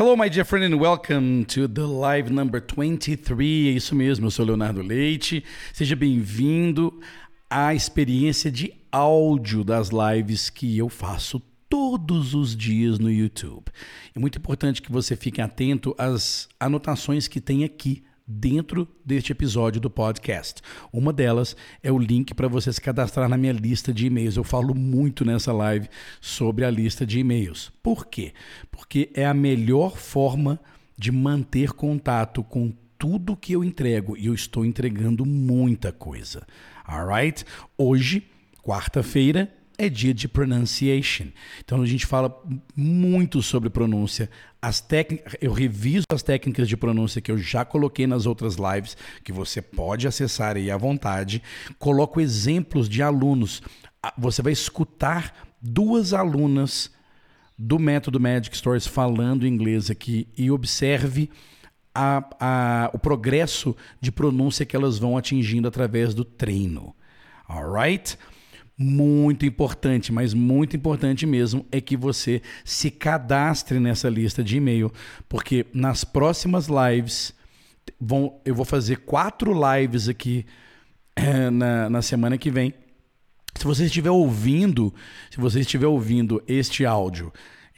Hello, my dear friend, and welcome to the live number 23. É isso mesmo, eu sou Leonardo Leite. Seja bem-vindo à experiência de áudio das lives que eu faço todos os dias no YouTube. É muito importante que você fique atento às anotações que tem aqui dentro deste episódio do podcast. Uma delas é o link para você se cadastrar na minha lista de e-mails. Eu falo muito nessa live sobre a lista de e-mails. Por quê? Porque é a melhor forma de manter contato com tudo que eu entrego e eu estou entregando muita coisa. Alright? Hoje, quarta-feira, é dia de pronunciation. Então a gente fala muito sobre pronúncia. As técnicas, eu reviso as técnicas de pronúncia que eu já coloquei nas outras lives, que você pode acessar aí à vontade. Coloco exemplos de alunos. Você vai escutar duas alunas do método Magic Stories falando inglês aqui e observe a, a, o progresso de pronúncia que elas vão atingindo através do treino. Alright? Muito importante, mas muito importante mesmo, é que você se cadastre nessa lista de e-mail, porque nas próximas lives, vão, eu vou fazer quatro lives aqui é, na, na semana que vem. Se você estiver ouvindo, se você estiver ouvindo este áudio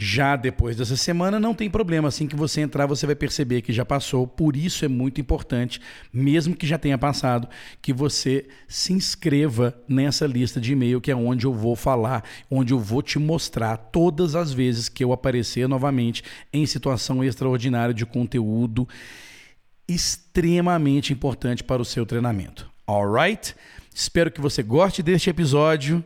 já depois dessa semana, não tem problema. Assim que você entrar, você vai perceber que já passou. Por isso é muito importante, mesmo que já tenha passado, que você se inscreva nessa lista de e-mail, que é onde eu vou falar, onde eu vou te mostrar todas as vezes que eu aparecer novamente em situação extraordinária de conteúdo extremamente importante para o seu treinamento. Alright? Espero que você goste deste episódio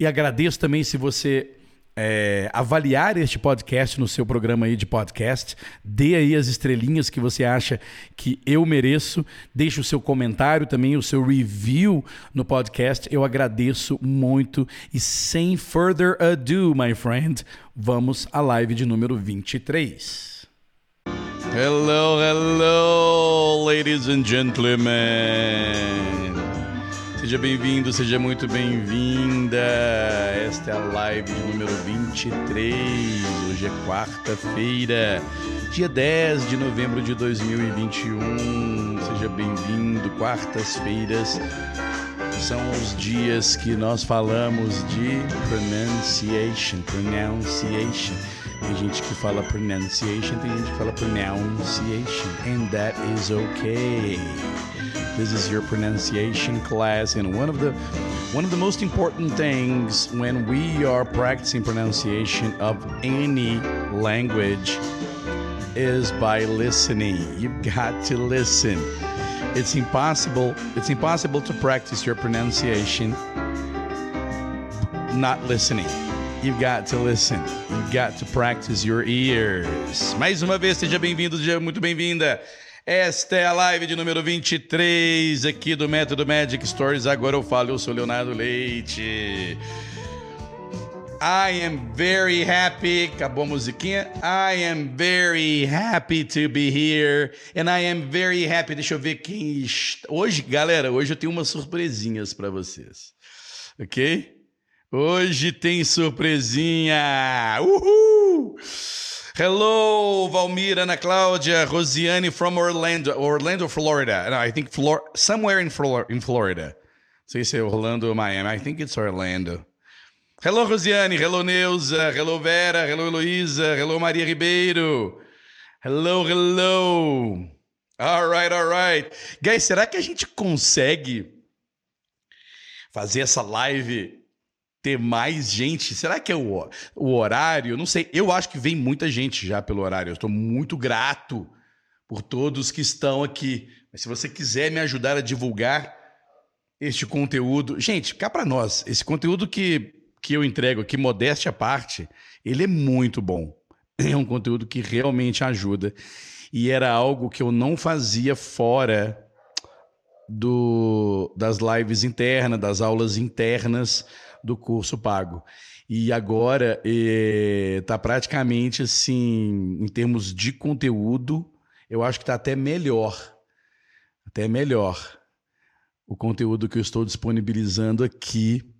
e agradeço também se você é, avaliar este podcast no seu programa aí de podcast. Dê aí as estrelinhas que você acha que eu mereço. Deixe o seu comentário também, o seu review no podcast. Eu agradeço muito. E sem further ado, my friend, vamos à live de número 23. Hello, hello, ladies and gentlemen. Seja bem-vindo, seja muito bem-vinda. Esta é a live de número 23. Hoje é quarta-feira, dia 10 de novembro de 2021. Seja bem-vindo. Quartas-feiras são os dias que nós falamos de pronunciation, pronunciation. Tem gente que fala pronunciation, tem gente que fala pronunciation, and that is okay. This is your pronunciation class, and one of the one of the most important things when we are practicing pronunciation of any language is by listening. You've got to listen. It's impossible. It's impossible to practice your pronunciation not listening. You've got to listen. You've got to practice your ears. Mais uma vez, seja bem-vindo, seja muito bem-vinda. Esta é a live de número 23 aqui do Método Magic Stories. Agora eu falo, eu sou Leonardo Leite. I am very happy. Acabou a musiquinha. I am very happy to be here. And I am very happy. Deixa eu ver quem. Hoje, galera, hoje eu tenho umas surpresinhas para vocês. Ok? Hoje tem surpresinha. Uhul! Hello, Valmir, Ana Cláudia, Rosiane from Orlando, Orlando, Florida. No, I think Flor somewhere in, Flor in Florida. Se é Orlando ou Miami. I think it's Orlando. Hello, Rosiane. Hello, Neuza. Hello, Vera. Hello, Heloísa. Hello, Maria Ribeiro. Hello, hello. All right, all right. Guys, será que a gente consegue fazer essa live ter mais gente. Será que é o, o horário? Não sei. Eu acho que vem muita gente já pelo horário. Eu estou muito grato por todos que estão aqui. Mas se você quiser me ajudar a divulgar este conteúdo, gente, cá para nós, esse conteúdo que, que eu entrego aqui, modéstia à parte, ele é muito bom. É um conteúdo que realmente ajuda. E era algo que eu não fazia fora do, das lives internas, das aulas internas do curso pago. E agora está eh, praticamente assim, em termos de conteúdo, eu acho que está até melhor. Até melhor. O conteúdo que eu estou disponibilizando aqui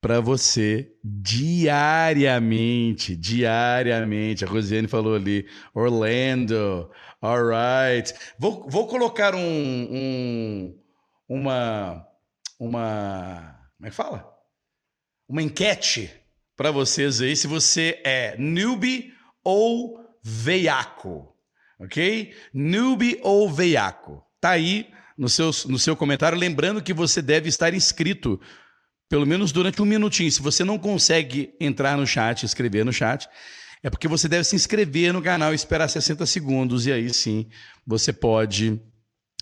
para você diariamente, diariamente. A Rosiane falou ali, Orlando, alright. Vou, vou colocar um, um, uma, uma, como é que fala? Uma enquete para vocês aí, se você é newbie ou veiaco, ok? Newbie ou veiaco. Tá aí no seu, no seu comentário, lembrando que você deve estar inscrito pelo menos durante um minutinho. Se você não consegue entrar no chat, escrever no chat, é porque você deve se inscrever no canal e esperar 60 segundos, e aí sim você pode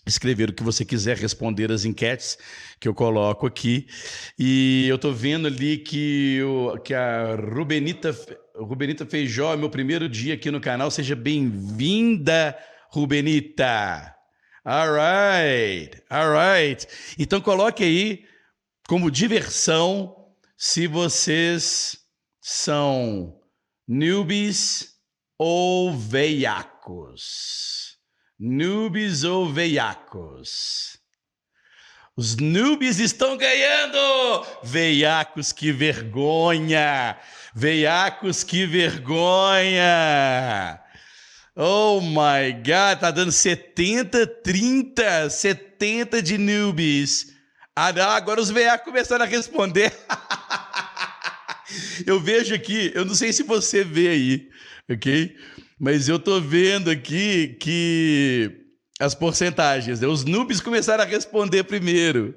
escrever o que você quiser, responder as enquetes que eu coloco aqui. E eu estou vendo ali que, o, que a Rubenita, Rubenita Feijó, meu primeiro dia aqui no canal. Seja bem-vinda, Rubenita! Alright, alright. Então coloque aí como diversão se vocês são newbies ou veiacos. Newbies ou veiacos. Os newbies estão ganhando! Veiacos, que vergonha! Veiacos, que vergonha! Oh my God, tá dando 70, 30, 70 de newbies. Ah, não, agora os VA começaram a responder. eu vejo aqui, eu não sei se você vê aí, ok? Mas eu tô vendo aqui que as porcentagens, né? os noobs começaram a responder primeiro.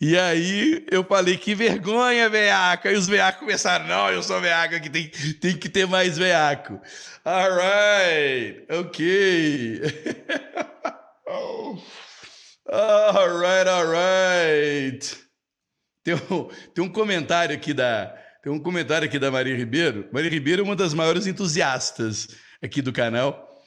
E aí eu falei, que vergonha, veaco. Aí os veacos começaram, não, eu sou veaco aqui, tem, tem que ter mais veaco. Alright, ok. Alright, alright. Tem um, tem um comentário aqui da tem um comentário aqui da Maria Ribeiro. Maria Ribeiro é uma das maiores entusiastas aqui do canal,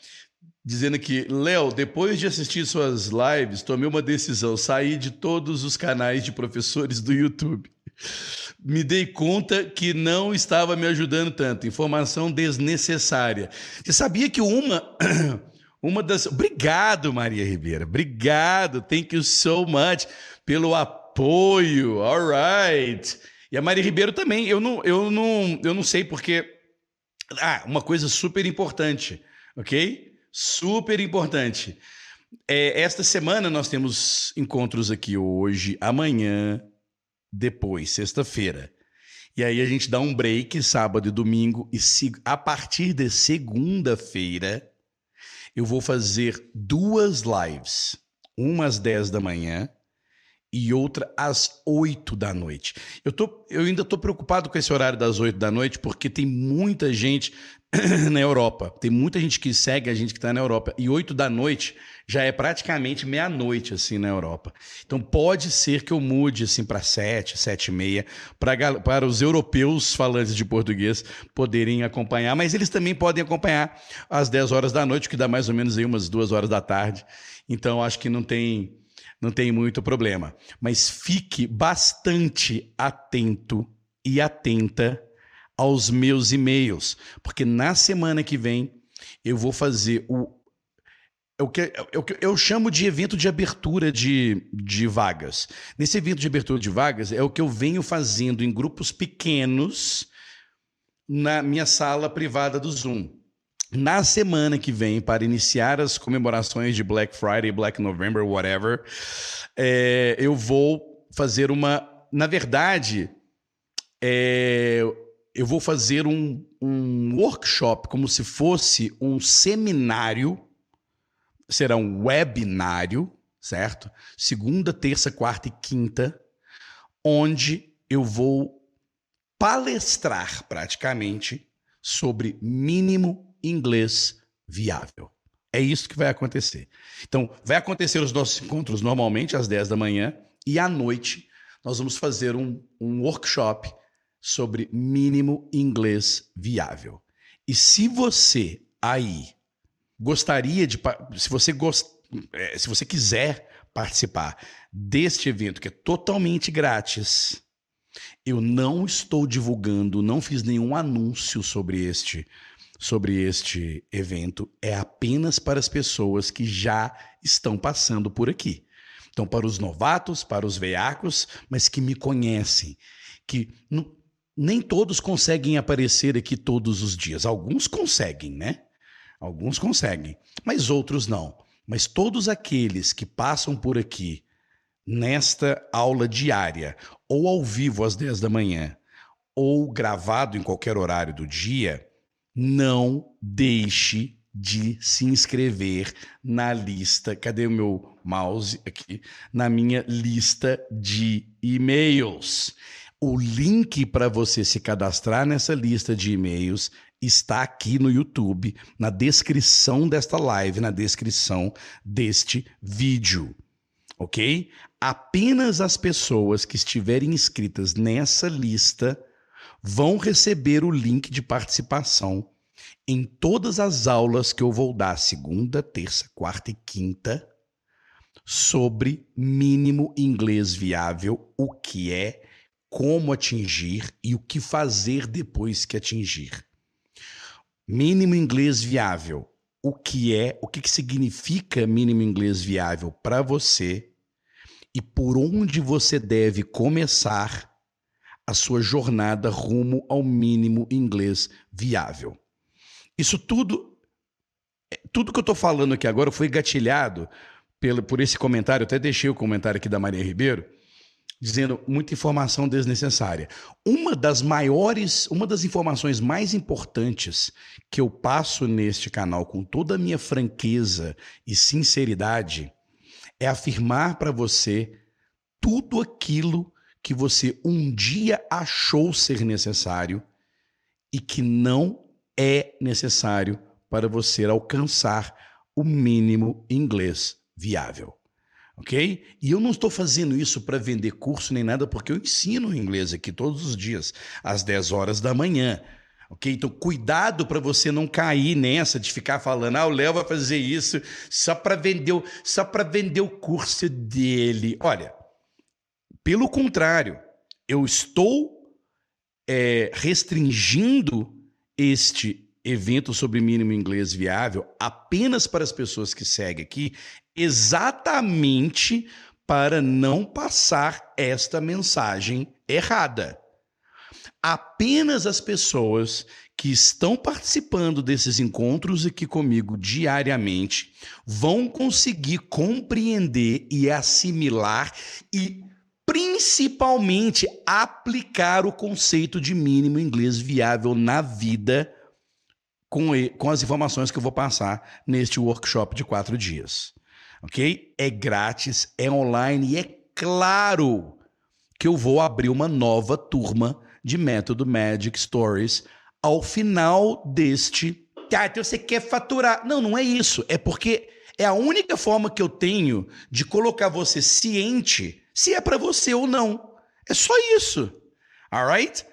dizendo que Léo, depois de assistir suas lives, tomei uma decisão, saí de todos os canais de professores do YouTube. Me dei conta que não estava me ajudando tanto, informação desnecessária. Você sabia que uma uma das. Obrigado, Maria Ribeira. Obrigado. Thank you so much pelo apoio. All right. E a Maria Ribeiro também. Eu não, eu não, eu não sei porque. Ah, uma coisa super importante, ok? Super importante. É, esta semana nós temos encontros aqui hoje, amanhã, depois, sexta-feira. E aí a gente dá um break sábado e domingo, e se, a partir de segunda-feira eu vou fazer duas lives, uma às 10 da manhã e outra às 8 da noite. Eu, tô, eu ainda estou preocupado com esse horário das 8 da noite, porque tem muita gente na Europa. Tem muita gente que segue a gente que está na Europa. E 8 da noite já é praticamente meia-noite, assim, na Europa. Então pode ser que eu mude, assim, para 7, 7 e meia, para os europeus falantes de português poderem acompanhar. Mas eles também podem acompanhar às 10 horas da noite, que dá mais ou menos aí umas 2 horas da tarde. Então acho que não tem, não tem muito problema. Mas fique bastante atento e atenta aos meus e-mails, porque na semana que vem eu vou fazer o é é o que eu chamo de evento de abertura de, de vagas. Nesse evento de abertura de vagas é o que eu venho fazendo em grupos pequenos na minha sala privada do Zoom. Na semana que vem, para iniciar as comemorações de Black Friday, Black November, whatever, é, eu vou fazer uma. Na verdade, é, eu vou fazer um, um workshop, como se fosse um seminário será um webinário, certo? Segunda, terça, quarta e quinta, onde eu vou palestrar praticamente sobre mínimo inglês viável. É isso que vai acontecer. Então, vai acontecer os nossos encontros normalmente às 10 da manhã e à noite nós vamos fazer um, um workshop sobre mínimo inglês viável. E se você aí gostaria de. Se você, gost, é, se você quiser participar deste evento, que é totalmente grátis, eu não estou divulgando, não fiz nenhum anúncio sobre este sobre este evento é apenas para as pessoas que já estão passando por aqui. Então, para os novatos, para os veacos, mas que me conhecem, que nem todos conseguem aparecer aqui todos os dias. Alguns conseguem, né? Alguns conseguem, mas outros não. Mas todos aqueles que passam por aqui nesta aula diária, ou ao vivo às 10 da manhã, ou gravado em qualquer horário do dia, não deixe de se inscrever na lista. Cadê o meu mouse aqui? Na minha lista de e-mails. O link para você se cadastrar nessa lista de e-mails está aqui no YouTube, na descrição desta live, na descrição deste vídeo. Ok? Apenas as pessoas que estiverem inscritas nessa lista vão receber o link de participação em todas as aulas que eu vou dar, segunda, terça, quarta e quinta, sobre mínimo inglês viável, o que é, como atingir e o que fazer depois que atingir. Mínimo inglês viável, o que é, o que, significa mínimo inglês viável para você e por onde você deve começar a sua jornada rumo ao mínimo inglês viável. Isso tudo, é, tudo que eu estou falando aqui agora foi gatilhado pelo, por esse comentário. Eu até deixei o comentário aqui da Maria Ribeiro, dizendo muita informação desnecessária. Uma das maiores, uma das informações mais importantes que eu passo neste canal com toda a minha franqueza e sinceridade é afirmar para você tudo aquilo que você um dia achou ser necessário e que não é necessário para você alcançar o mínimo inglês viável. Ok? E eu não estou fazendo isso para vender curso nem nada, porque eu ensino inglês aqui todos os dias, às 10 horas da manhã. Ok? Então, cuidado para você não cair nessa de ficar falando, ah, o Léo vai fazer isso só para vender, só para vender o curso dele. Olha, pelo contrário, eu estou é, restringindo este evento sobre mínimo inglês viável apenas para as pessoas que seguem aqui, exatamente para não passar esta mensagem errada. Apenas as pessoas que estão participando desses encontros aqui comigo diariamente vão conseguir compreender e assimilar e principalmente aplicar o conceito de mínimo inglês viável na vida com, com as informações que eu vou passar neste workshop de quatro dias. Ok? É grátis, é online e é claro que eu vou abrir uma nova turma de método Magic Stories ao final deste. Ah, então você quer faturar. Não, não é isso. É porque é a única forma que eu tenho de colocar você ciente se é para você ou não. É só isso. Alright?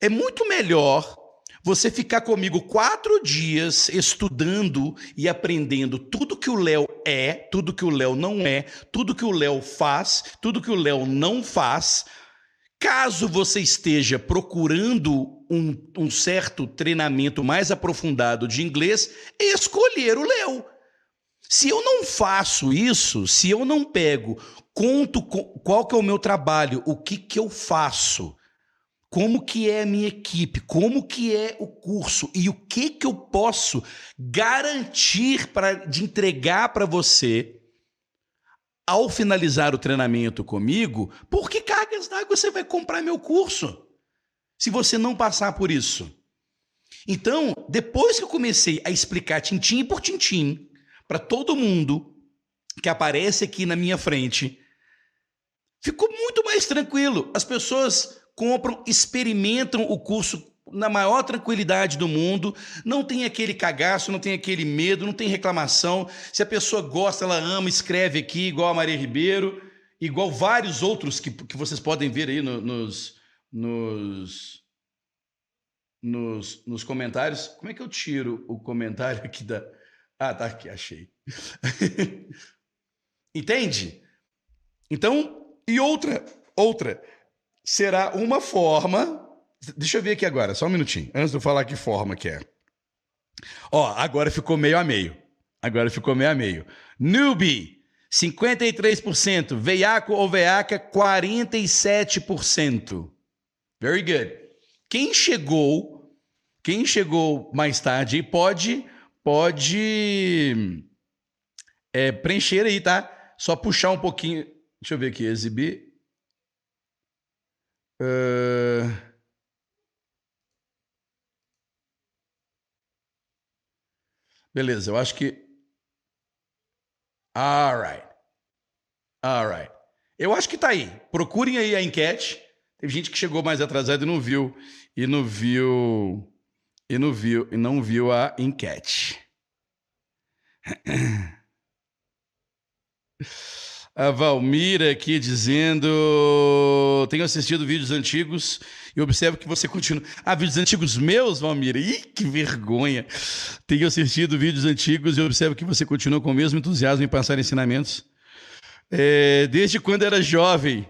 É muito melhor você ficar comigo quatro dias estudando e aprendendo tudo que o Léo é, tudo que o Léo não é, tudo que o Léo faz, tudo que o Léo não faz. Caso você esteja procurando um, um certo treinamento mais aprofundado de inglês, escolher o Léo. Se eu não faço isso, se eu não pego, conto qual que é o meu trabalho, o que que eu faço, como que é a minha equipe, como que é o curso e o que que eu posso garantir para de entregar para você ao finalizar o treinamento comigo, por que cargas d'água você vai comprar meu curso? Se você não passar por isso. Então, depois que eu comecei a explicar tintim por tintim, para todo mundo que aparece aqui na minha frente, ficou muito mais tranquilo. As pessoas compram, experimentam o curso na maior tranquilidade do mundo, não tem aquele cagaço, não tem aquele medo, não tem reclamação. Se a pessoa gosta, ela ama, escreve aqui, igual a Maria Ribeiro, igual vários outros que, que vocês podem ver aí no, nos, nos, nos, nos comentários. Como é que eu tiro o comentário aqui da. Ah, tá aqui, achei. Entende? Então, e outra, outra, será uma forma. Deixa eu ver aqui agora, só um minutinho, antes de eu falar que forma que é. Ó, agora ficou meio a meio. Agora ficou meio a meio. Newbie, 53%. Veiaco ou veiaca, 47%. Very good. Quem chegou, quem chegou mais tarde pode pode é, preencher aí, tá? Só puxar um pouquinho. Deixa eu ver aqui, exibir. Uh... Beleza, eu acho que. Alright. Alright. Eu acho que tá aí. Procurem aí a enquete. Teve gente que chegou mais atrasado e não viu. E não viu. E não viu. E não viu a enquete. A Valmira aqui dizendo: Tenho assistido vídeos antigos e observo que você continua. Ah, vídeos antigos meus, Valmira? Ih, que vergonha! Tenho assistido vídeos antigos e observo que você continua com o mesmo entusiasmo em passar ensinamentos. É, desde quando era jovem.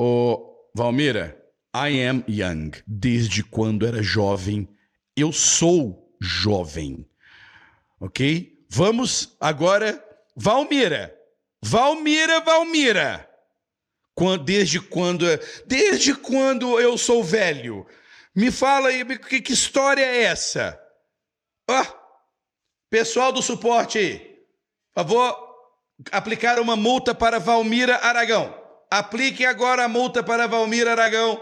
Ô, Valmira, I am young. Desde quando era jovem. Eu sou jovem. Ok? Vamos agora, Valmira. Valmira, Valmira. Quando, desde quando? Desde quando eu sou velho? Me fala aí, que, que história é essa? Ó, oh, pessoal do suporte por favor, aplicar uma multa para Valmira Aragão. Aplique agora a multa para Valmira Aragão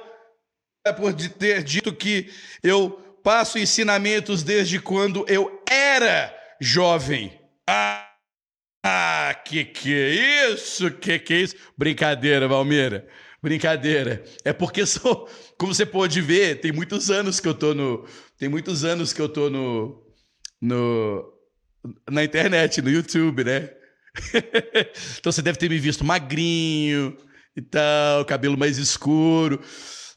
por ter dito que eu passo ensinamentos desde quando eu era jovem. Ah, ah, que que é isso? Que que é isso? Brincadeira, Valmeira. Brincadeira. É porque sou, como você pode ver, tem muitos anos que eu tô no, tem muitos anos que eu tô no, no na internet, no YouTube, né? então você deve ter me visto magrinho e tal, cabelo mais escuro.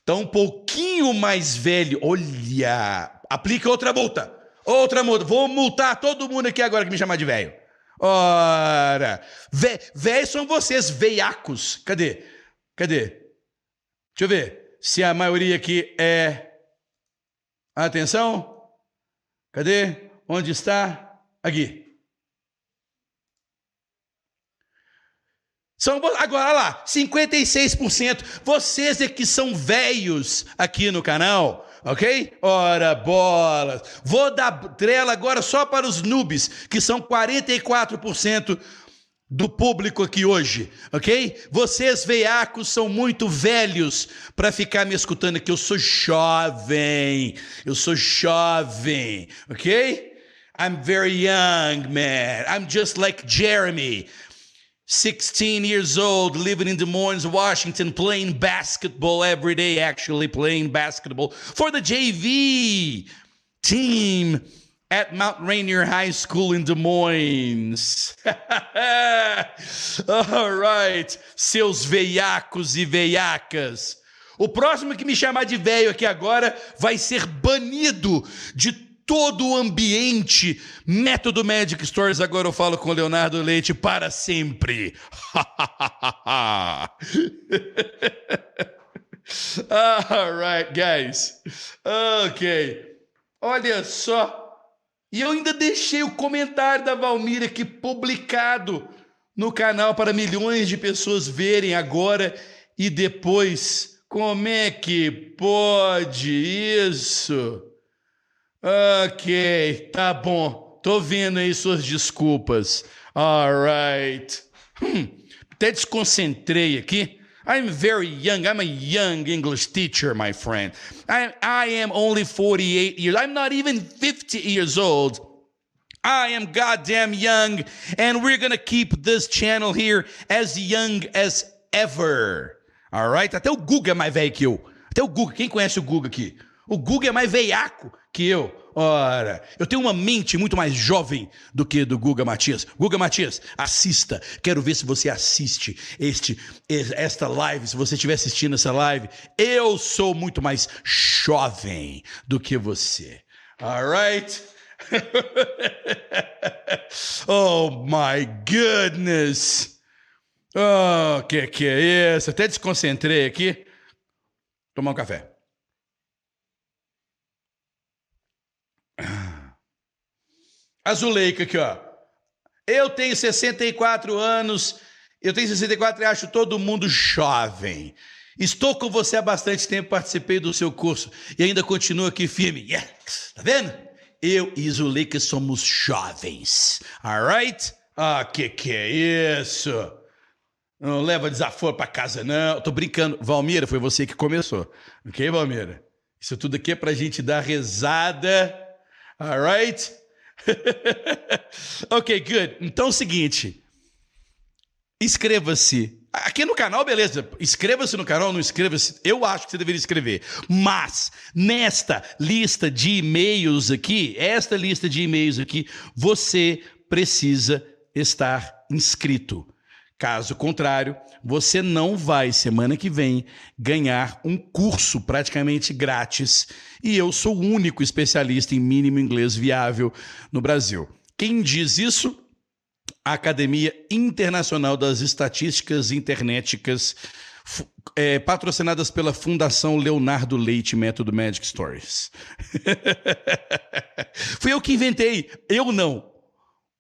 Então um pouquinho mais velho. Olha, aplica outra multa. Outra multa. Vou multar todo mundo aqui agora que me chamar de velho. Ora, velhos são vocês, veiacos. Cadê? Cadê? Deixa eu ver se a maioria aqui é. Atenção. Cadê? Onde está? Aqui. São, agora lá, 56%. Vocês é que são velhos aqui no canal ok? Ora, bolas. Vou dar trela agora só para os noobs, que são 44% do público aqui hoje, ok? Vocês veiacos são muito velhos para ficar me escutando aqui. Eu sou jovem, eu sou jovem, ok? I'm very young, man. I'm just like Jeremy. 16 years old, living in Des Moines, Washington, playing basketball every day, actually playing basketball for the JV team at Mount Rainier High School in Des Moines. All right, seus veiacos e veiacas. O próximo que me chamar de velho aqui agora vai ser banido de todo o ambiente. Método Magic Stories, agora eu falo com Leonardo Leite para sempre. All right, guys. Ok. Olha só. E eu ainda deixei o comentário da Valmira aqui publicado no canal para milhões de pessoas verem agora e depois. Como é que pode isso? Ok, tá bom. Tô vendo aí suas desculpas. Alright. Hum, até desconcentrei aqui. I'm very young. I'm a young English teacher, my friend. I, I am only 48 years. I'm not even 50 years old. I am goddamn young, and we're gonna keep this channel here as young as ever. Alright? Até o Guga é mais velho que eu. Até o Guga. Quem conhece o Guga aqui? O Guga é mais veiaco que eu. Ora, eu tenho uma mente muito mais jovem do que do Guga Matias. Guga Matias, assista. Quero ver se você assiste este esta live, se você estiver assistindo essa live. Eu sou muito mais jovem do que você. Alright? oh my goodness. Oh, que que é isso? Até desconcentrei aqui. Tomar um café. Azuleika aqui, ó. Eu tenho 64 anos Eu tenho 64 e acho todo mundo jovem. Estou com você há bastante tempo, participei do seu curso e ainda continuo aqui firme. Yes. Tá vendo? Eu e Zuleika somos jovens. Alright? Ah, que que é isso? Não leva desaforo para casa, não. Tô brincando. Valmira, foi você que começou. Ok, Valmira? Isso tudo aqui é pra gente dar rezada. Alright? ok, good. Então é o seguinte. Inscreva-se. Aqui no canal, beleza. Inscreva-se no canal, não inscreva-se. Eu acho que você deveria escrever. Mas, nesta lista de e-mails aqui, esta lista de e-mails aqui, você precisa estar inscrito. Caso contrário, você não vai, semana que vem, ganhar um curso praticamente grátis. E eu sou o único especialista em mínimo inglês viável no Brasil. Quem diz isso? a Academia Internacional das Estatísticas Internéticas, é, patrocinadas pela Fundação Leonardo Leite Método Magic Stories. Fui eu que inventei, eu não.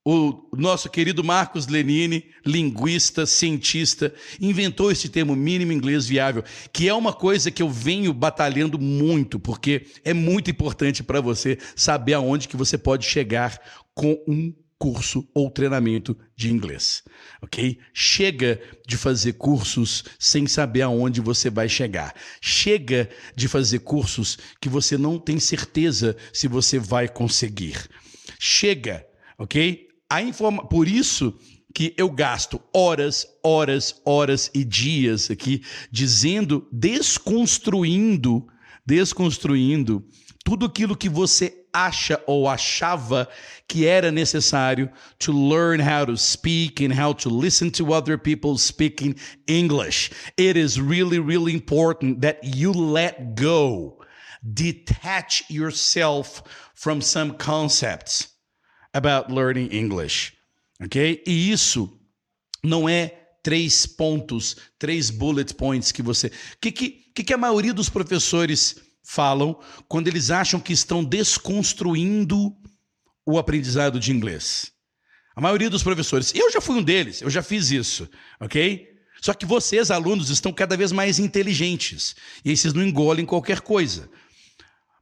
O nosso querido Marcos Lenini, linguista, cientista, inventou esse termo mínimo inglês viável, que é uma coisa que eu venho batalhando muito, porque é muito importante para você saber aonde que você pode chegar com um curso ou treinamento de inglês, ok? Chega de fazer cursos sem saber aonde você vai chegar. Chega de fazer cursos que você não tem certeza se você vai conseguir. Chega, ok? A informa... Por isso que eu gasto horas, horas, horas e dias aqui dizendo, desconstruindo, desconstruindo tudo aquilo que você acha ou achava que era necessário to learn how to speak and how to listen to other people speaking English. It is really, really important that you let go, detach yourself from some concepts about learning English. Ok? E isso não é três pontos, três bullet points que você. O que, que, que a maioria dos professores falam quando eles acham que estão desconstruindo o aprendizado de inglês. A maioria dos professores, eu já fui um deles, eu já fiz isso, ok? Só que vocês, alunos, estão cada vez mais inteligentes e aí vocês não engolem qualquer coisa.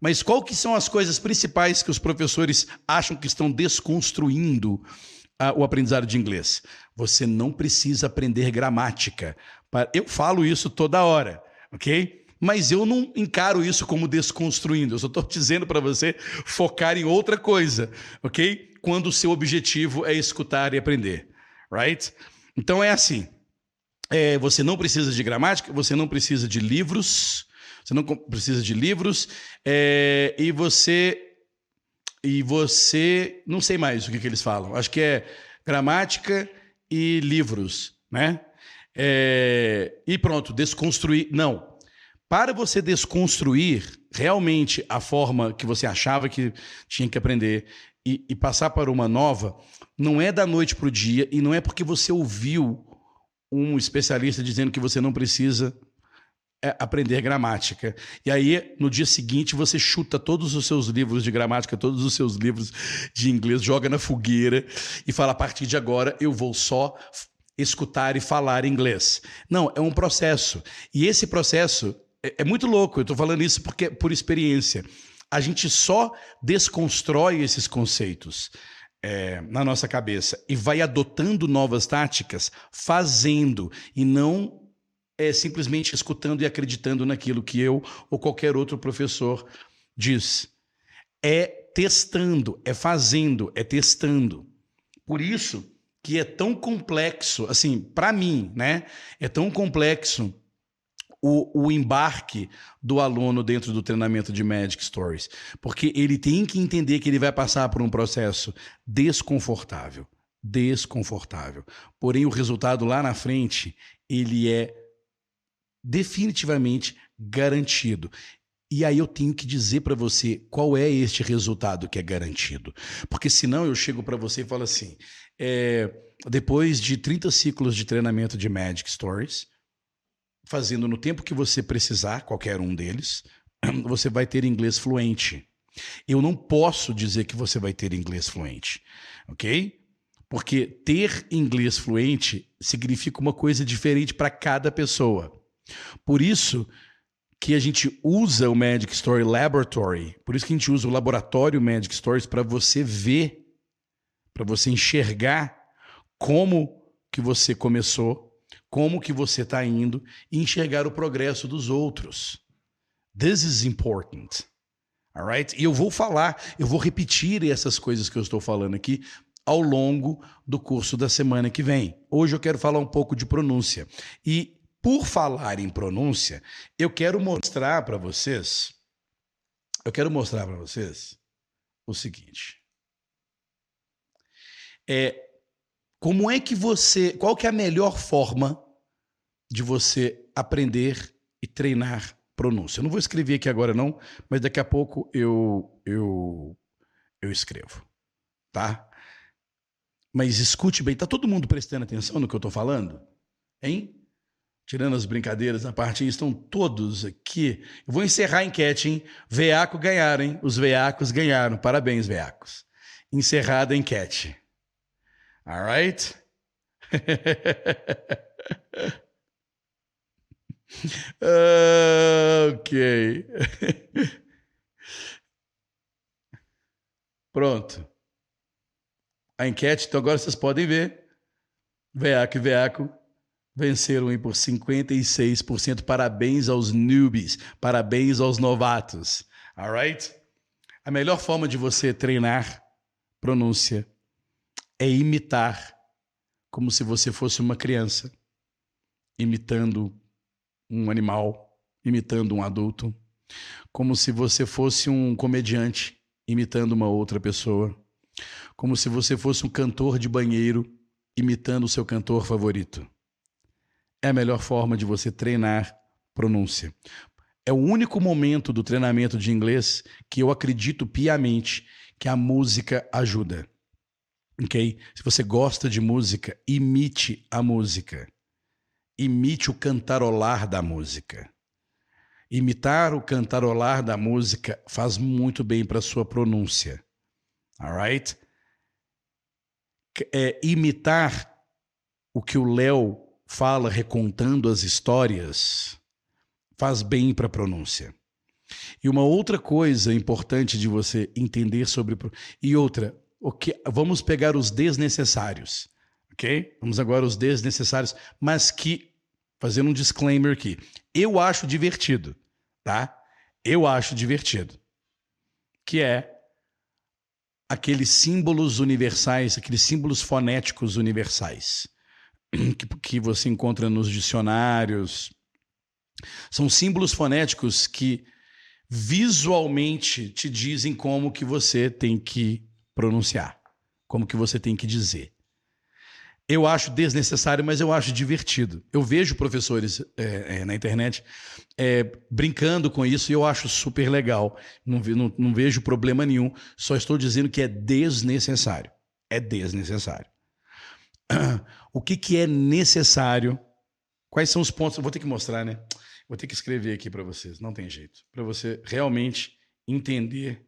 Mas qual que são as coisas principais que os professores acham que estão desconstruindo uh, o aprendizado de inglês? Você não precisa aprender gramática. Eu falo isso toda hora, ok? mas eu não encaro isso como desconstruindo. Eu só estou dizendo para você focar em outra coisa, ok? Quando o seu objetivo é escutar e aprender, right? Então é assim. É, você não precisa de gramática, você não precisa de livros, você não precisa de livros, é, e você e você não sei mais o que, que eles falam. Acho que é gramática e livros, né? É, e pronto, desconstruir. Não, para você desconstruir realmente a forma que você achava que tinha que aprender e, e passar para uma nova, não é da noite para o dia e não é porque você ouviu um especialista dizendo que você não precisa é, aprender gramática. E aí, no dia seguinte, você chuta todos os seus livros de gramática, todos os seus livros de inglês, joga na fogueira e fala: a partir de agora eu vou só escutar e falar inglês. Não, é um processo. E esse processo é, é muito louco, eu estou falando isso porque por experiência. A gente só desconstrói esses conceitos é, na nossa cabeça e vai adotando novas táticas fazendo e não é, simplesmente escutando e acreditando naquilo que eu ou qualquer outro professor diz. É testando, é fazendo, é testando. Por isso que é tão complexo, assim, para mim, né? É tão complexo o, o embarque do aluno dentro do treinamento de Magic Stories. Porque ele tem que entender que ele vai passar por um processo desconfortável. Desconfortável. Porém, o resultado lá na frente, ele é definitivamente garantido. E aí eu tenho que dizer para você qual é este resultado que é garantido. Porque senão eu chego para você e falo assim: é, depois de 30 ciclos de treinamento de Magic Stories, fazendo no tempo que você precisar, qualquer um deles, você vai ter inglês fluente. Eu não posso dizer que você vai ter inglês fluente, ok? Porque ter inglês fluente significa uma coisa diferente para cada pessoa. Por isso que a gente usa o Magic Story Laboratory, por isso que a gente usa o laboratório Magic Stories para você ver, para você enxergar como que você começou, como que você está indo e enxergar o progresso dos outros. This is important. Alright? E eu vou falar, eu vou repetir essas coisas que eu estou falando aqui ao longo do curso da semana que vem. Hoje eu quero falar um pouco de pronúncia. E por falar em pronúncia, eu quero mostrar para vocês, eu quero mostrar para vocês o seguinte. É como é que você, qual que é a melhor forma de você aprender e treinar pronúncia. Eu não vou escrever aqui agora não, mas daqui a pouco eu eu eu escrevo, tá? Mas escute bem, tá todo mundo prestando atenção no que eu estou falando? Hein? Tirando as brincadeiras na parte, estão todos aqui. Eu vou encerrar a enquete, hein? Veaco ganharam, hein? Os veacos ganharam. Parabéns, veacos. Encerrada a enquete. All right? ok. Pronto. A enquete, então agora vocês podem ver. Veaco e Veaco venceram por 56%. Parabéns aos newbies, parabéns aos novatos. Alright? A melhor forma de você treinar pronúncia é imitar como se você fosse uma criança, imitando um animal imitando um adulto, como se você fosse um comediante imitando uma outra pessoa, como se você fosse um cantor de banheiro imitando o seu cantor favorito. É a melhor forma de você treinar pronúncia. É o único momento do treinamento de inglês que eu acredito piamente que a música ajuda. Ok? Se você gosta de música, imite a música imite o cantarolar da música. Imitar o cantarolar da música faz muito bem para sua pronúncia. Alright? É, imitar o que o Léo fala recontando as histórias faz bem para a pronúncia. E uma outra coisa importante de você entender sobre e outra, o que vamos pegar os desnecessários ok? Vamos agora aos desnecessários, mas que, fazendo um disclaimer aqui, eu acho divertido, tá? Eu acho divertido. Que é aqueles símbolos universais, aqueles símbolos fonéticos universais que, que você encontra nos dicionários. São símbolos fonéticos que visualmente te dizem como que você tem que pronunciar, como que você tem que dizer. Eu acho desnecessário, mas eu acho divertido. Eu vejo professores é, é, na internet é, brincando com isso e eu acho super legal. Não, não, não vejo problema nenhum. Só estou dizendo que é desnecessário. É desnecessário. O que, que é necessário? Quais são os pontos? Vou ter que mostrar, né? Vou ter que escrever aqui para vocês. Não tem jeito. Para você realmente entender.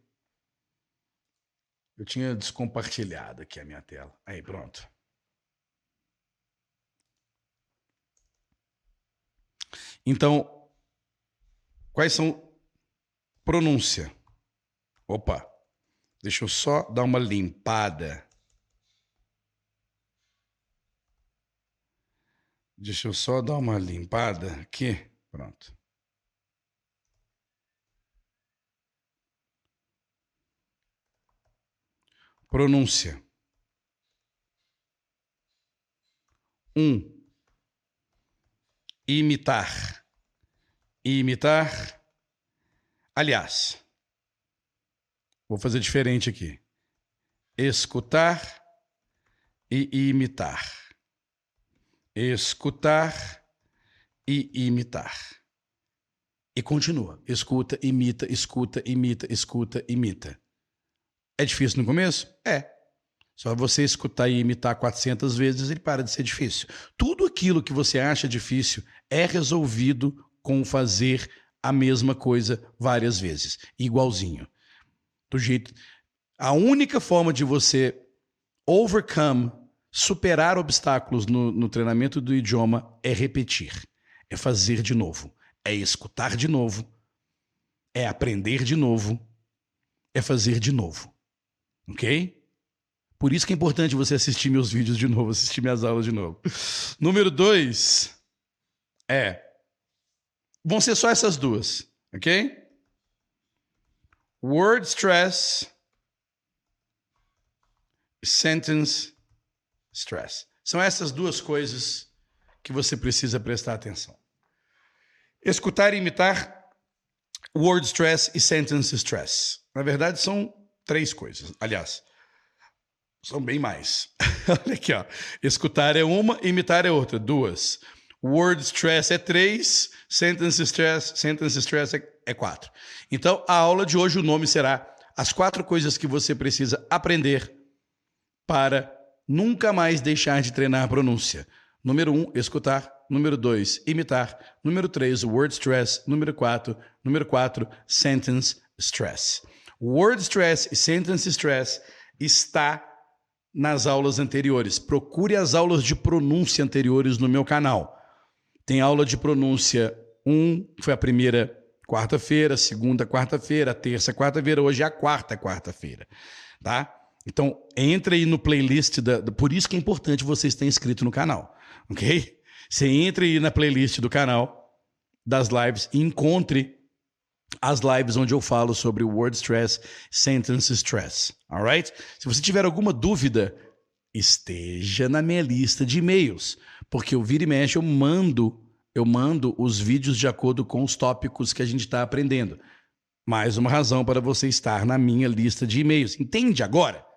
Eu tinha descompartilhado aqui a minha tela. Aí, pronto. Então, quais são pronúncia? Opa, deixa eu só dar uma limpada. Deixa eu só dar uma limpada aqui. Pronto. Pronúncia. Um imitar. Imitar. Aliás, vou fazer diferente aqui. Escutar e imitar. Escutar e imitar. E continua. Escuta, imita, escuta, imita, escuta, imita. É difícil no começo? É. Só você escutar e imitar 400 vezes, ele para de ser difícil. Tudo aquilo que você acha difícil é resolvido com fazer a mesma coisa várias vezes, igualzinho. Do jeito. A única forma de você overcome Superar obstáculos no, no treinamento do idioma é repetir, é fazer de novo, é escutar de novo, é aprender de novo, é fazer de novo. Ok? Por isso que é importante você assistir meus vídeos de novo, assistir minhas aulas de novo. Número dois é. Vão ser só essas duas, ok? Word stress, sentence stress. São essas duas coisas que você precisa prestar atenção. Escutar e imitar, word stress e sentence stress. Na verdade, são três coisas. Aliás, são bem mais. Olha aqui, ó. Escutar é uma, imitar é outra. Duas. Word stress é três, sentence stress, sentence stress é, é quatro. Então, a aula de hoje, o nome será As quatro coisas que você precisa aprender para nunca mais deixar de treinar a pronúncia. Número um, escutar. Número dois, imitar. Número três, word stress. Número quatro, número quatro, sentence stress. Word stress e sentence stress está nas aulas anteriores. Procure as aulas de pronúncia anteriores no meu canal. Tem aula de pronúncia 1, que foi a primeira quarta-feira, segunda quarta-feira, terça quarta-feira, hoje é a quarta quarta-feira, tá? Então, entre aí no playlist da, por isso que é importante você estar inscrito no canal, OK? Você entre aí na playlist do canal das lives e encontre as lives onde eu falo sobre word stress, sentence stress, alright? Se você tiver alguma dúvida, esteja na minha lista de e-mails, porque eu vira e mexe eu mando, eu mando os vídeos de acordo com os tópicos que a gente está aprendendo. Mais uma razão para você estar na minha lista de e-mails. Entende agora?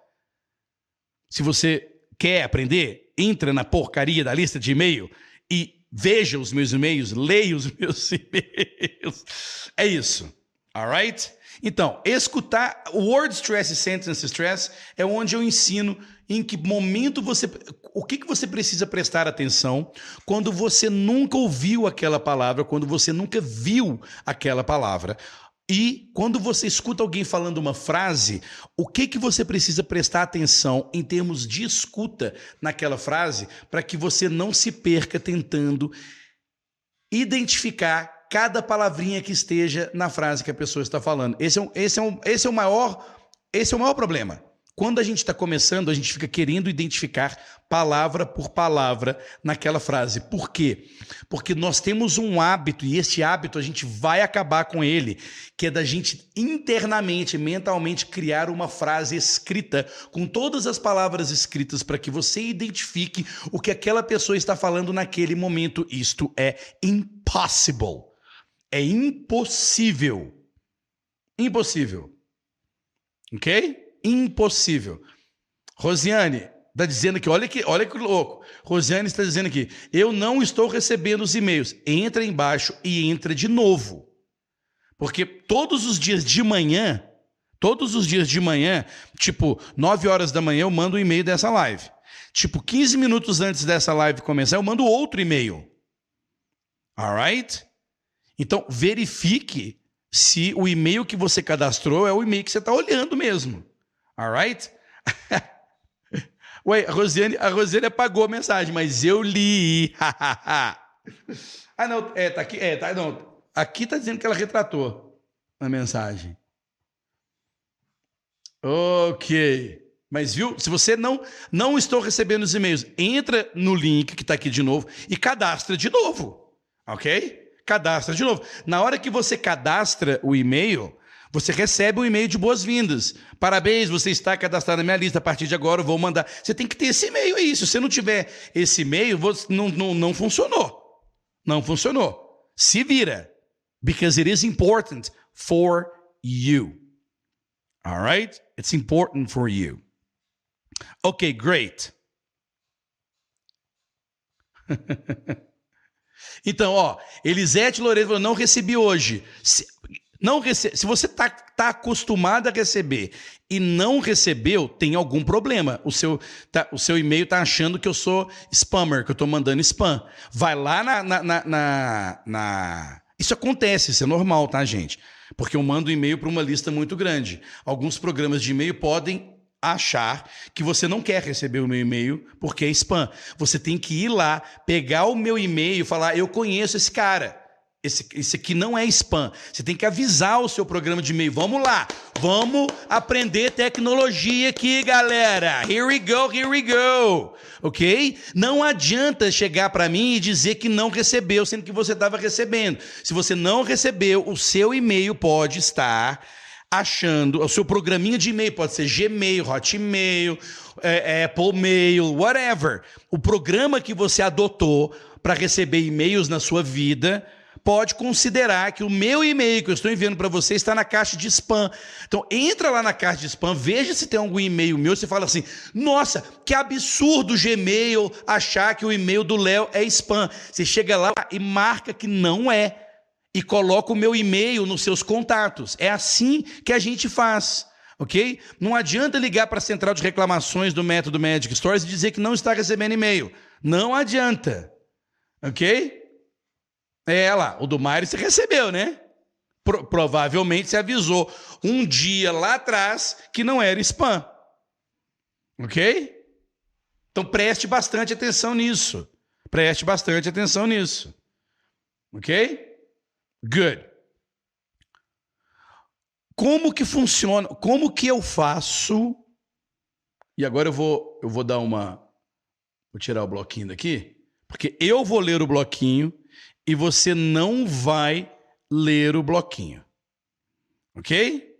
Se você quer aprender, entra na porcaria da lista de e-mail e veja os meus e-mails, leia os meus e-mails. É isso. Alright? Então, escutar word stress e sentence stress é onde eu ensino em que momento você. O que, que você precisa prestar atenção quando você nunca ouviu aquela palavra, quando você nunca viu aquela palavra. E quando você escuta alguém falando uma frase, o que que você precisa prestar atenção em termos de escuta naquela frase para que você não se perca tentando identificar cada palavrinha que esteja na frase que a pessoa está falando. Esse é, um, esse é, um, esse é o maior esse é o maior problema. Quando a gente está começando, a gente fica querendo identificar palavra por palavra naquela frase. Por quê? Porque nós temos um hábito, e esse hábito a gente vai acabar com ele, que é da gente internamente, mentalmente, criar uma frase escrita, com todas as palavras escritas, para que você identifique o que aquela pessoa está falando naquele momento. Isto é impossible. É impossível. Impossível. Ok? Impossível. Rosiane está dizendo aqui, olha que, olha que louco. Rosiane está dizendo aqui, eu não estou recebendo os e-mails. Entra embaixo e entra de novo. Porque todos os dias de manhã, todos os dias de manhã, tipo 9 horas da manhã, eu mando um e-mail dessa live. Tipo, 15 minutos antes dessa live começar, eu mando outro e-mail. Alright? Então, verifique se o e-mail que você cadastrou é o e-mail que você está olhando mesmo. Alright? Ué, a Rosiane, a Rosiane apagou a mensagem, mas eu li. ah, não, é, tá aqui, é, tá, não. Aqui tá dizendo que ela retratou a mensagem. Ok. Mas viu, se você não não estou recebendo os e-mails, entra no link que está aqui de novo e cadastra de novo. Ok? Cadastra de novo. Na hora que você cadastra o e-mail, você recebe um e-mail de boas-vindas. Parabéns, você está cadastrado na minha lista. A partir de agora eu vou mandar. Você tem que ter esse e-mail aí. Se você não tiver esse e-mail, não, não, não funcionou. Não funcionou. Se vira. Because it is important for you. All right? It's important for you. Okay, great. então, ó, Elisete Loureiro falou: não recebi hoje. Se, não rece... Se você está tá acostumado a receber e não recebeu, tem algum problema. O seu, tá, o seu e-mail está achando que eu sou spammer, que eu estou mandando spam. Vai lá na, na, na, na, na... Isso acontece, isso é normal, tá, gente? Porque eu mando e-mail para uma lista muito grande. Alguns programas de e-mail podem achar que você não quer receber o meu e-mail porque é spam. Você tem que ir lá, pegar o meu e-mail e falar: eu conheço esse cara. Esse, esse aqui não é spam. Você tem que avisar o seu programa de e-mail. Vamos lá, vamos aprender tecnologia aqui, galera. Here we go, here we go. Ok? Não adianta chegar para mim e dizer que não recebeu, sendo que você estava recebendo. Se você não recebeu, o seu e-mail pode estar achando, o seu programinha de e-mail pode ser Gmail, Hotmail, é, Apple Mail, whatever. O programa que você adotou para receber e-mails na sua vida pode considerar que o meu e-mail que eu estou enviando para você está na caixa de spam. Então, entra lá na caixa de spam, veja se tem algum e-mail meu. Você fala assim: nossa, que absurdo o Gmail achar que o e-mail do Léo é spam. Você chega lá e marca que não é. E coloca o meu e-mail nos seus contatos. É assim que a gente faz. Ok? Não adianta ligar para a central de reclamações do método Magic Stories e dizer que não está recebendo e-mail. Não adianta. Ok? É lá, o do Mário você recebeu, né? Pro, provavelmente você avisou um dia lá atrás que não era spam. Ok? Então preste bastante atenção nisso. Preste bastante atenção nisso. Ok? Good. Como que funciona? Como que eu faço? E agora eu vou, eu vou dar uma. Vou tirar o bloquinho daqui, porque eu vou ler o bloquinho e você não vai ler o bloquinho. Ok?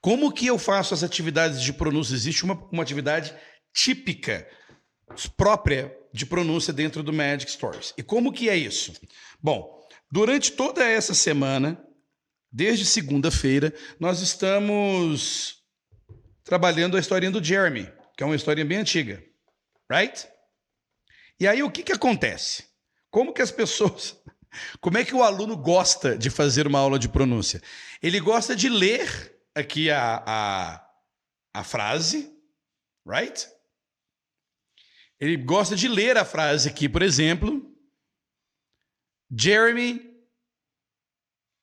Como que eu faço as atividades de pronúncia? Existe uma, uma atividade típica, própria de pronúncia dentro do Magic Stories. E como que é isso? Bom, durante toda essa semana, desde segunda-feira, nós estamos trabalhando a historinha do Jeremy, que é uma historinha bem antiga, right? E aí o que que acontece? Como que as pessoas. Como é que o aluno gosta de fazer uma aula de pronúncia? Ele gosta de ler aqui a, a, a frase, right? Ele gosta de ler a frase aqui, por exemplo. Jeremy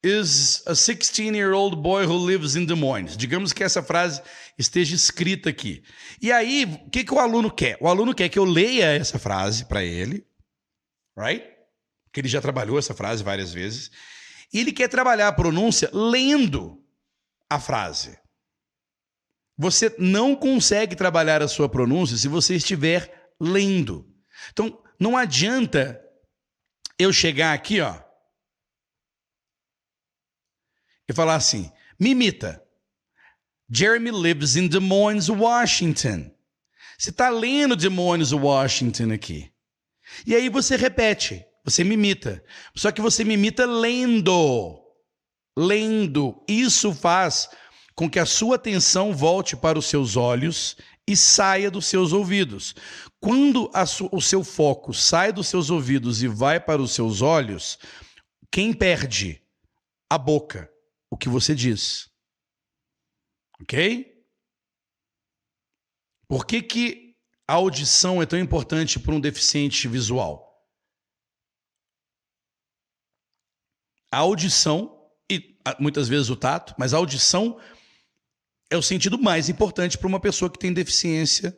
is a 16-year-old boy who lives in Des Moines. Digamos que essa frase esteja escrita aqui. E aí, o que, que o aluno quer? O aluno quer que eu leia essa frase para ele, right? Que ele já trabalhou essa frase várias vezes. E ele quer trabalhar a pronúncia lendo a frase. Você não consegue trabalhar a sua pronúncia se você estiver lendo. Então, não adianta eu chegar aqui, ó, e falar assim: me imita. Jeremy lives in Des Moines, Washington. Você está lendo Des Moines, Washington aqui. E aí você repete, você me imita. Só que você me imita lendo. Lendo. Isso faz com que a sua atenção volte para os seus olhos e saia dos seus ouvidos. Quando o seu foco sai dos seus ouvidos e vai para os seus olhos, quem perde? A boca, o que você diz. Ok? Por que, que a audição é tão importante para um deficiente visual? A audição, e muitas vezes o tato, mas a audição é o sentido mais importante para uma pessoa que tem deficiência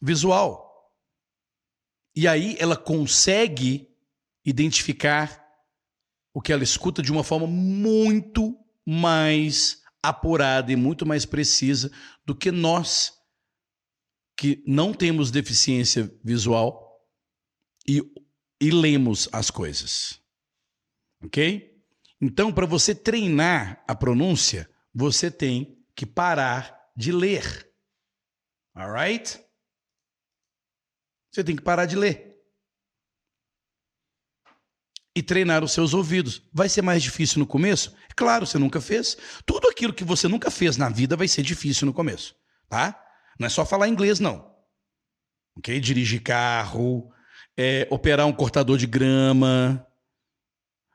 visual. E aí ela consegue identificar o que ela escuta de uma forma muito mais apurada e muito mais precisa do que nós que não temos deficiência visual e, e lemos as coisas. Ok? Então, para você treinar a pronúncia, você tem que parar de ler. Alright? Você tem que parar de ler. E treinar os seus ouvidos. Vai ser mais difícil no começo? É claro, você nunca fez. Tudo aquilo que você nunca fez na vida vai ser difícil no começo, tá? Não é só falar inglês, não. Ok? Dirigir carro, é, operar um cortador de grama,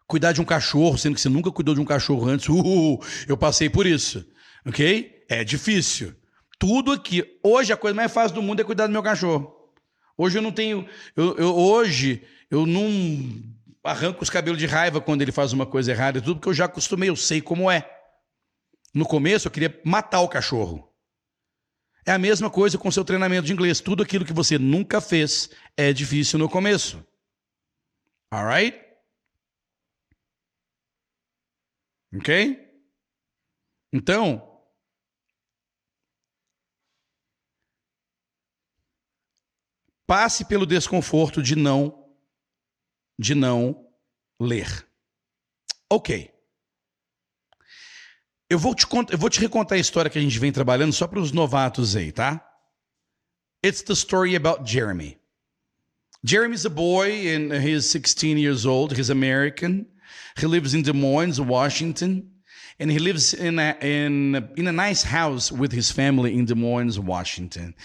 cuidar de um cachorro, sendo que você nunca cuidou de um cachorro antes. Uh, eu passei por isso. Ok? É difícil. Tudo aqui. Hoje a coisa mais fácil do mundo é cuidar do meu cachorro. Hoje eu não tenho. Eu, eu, hoje eu não arranco os cabelos de raiva quando ele faz uma coisa errada e tudo, porque eu já acostumei, eu sei como é. No começo eu queria matar o cachorro. É a mesma coisa com seu treinamento de inglês. Tudo aquilo que você nunca fez é difícil no começo. Alright? Ok? Então, passe pelo desconforto de não de não ler. Ok. Eu vou te eu vou te recontar a história que a gente vem trabalhando só para os novatos aí, tá? It's the story about Jeremy. Jeremy's a boy and he's 16 years old. He's American. He lives in Des Moines, Washington, and he lives in a, in in a nice house with his family in Des Moines, Washington.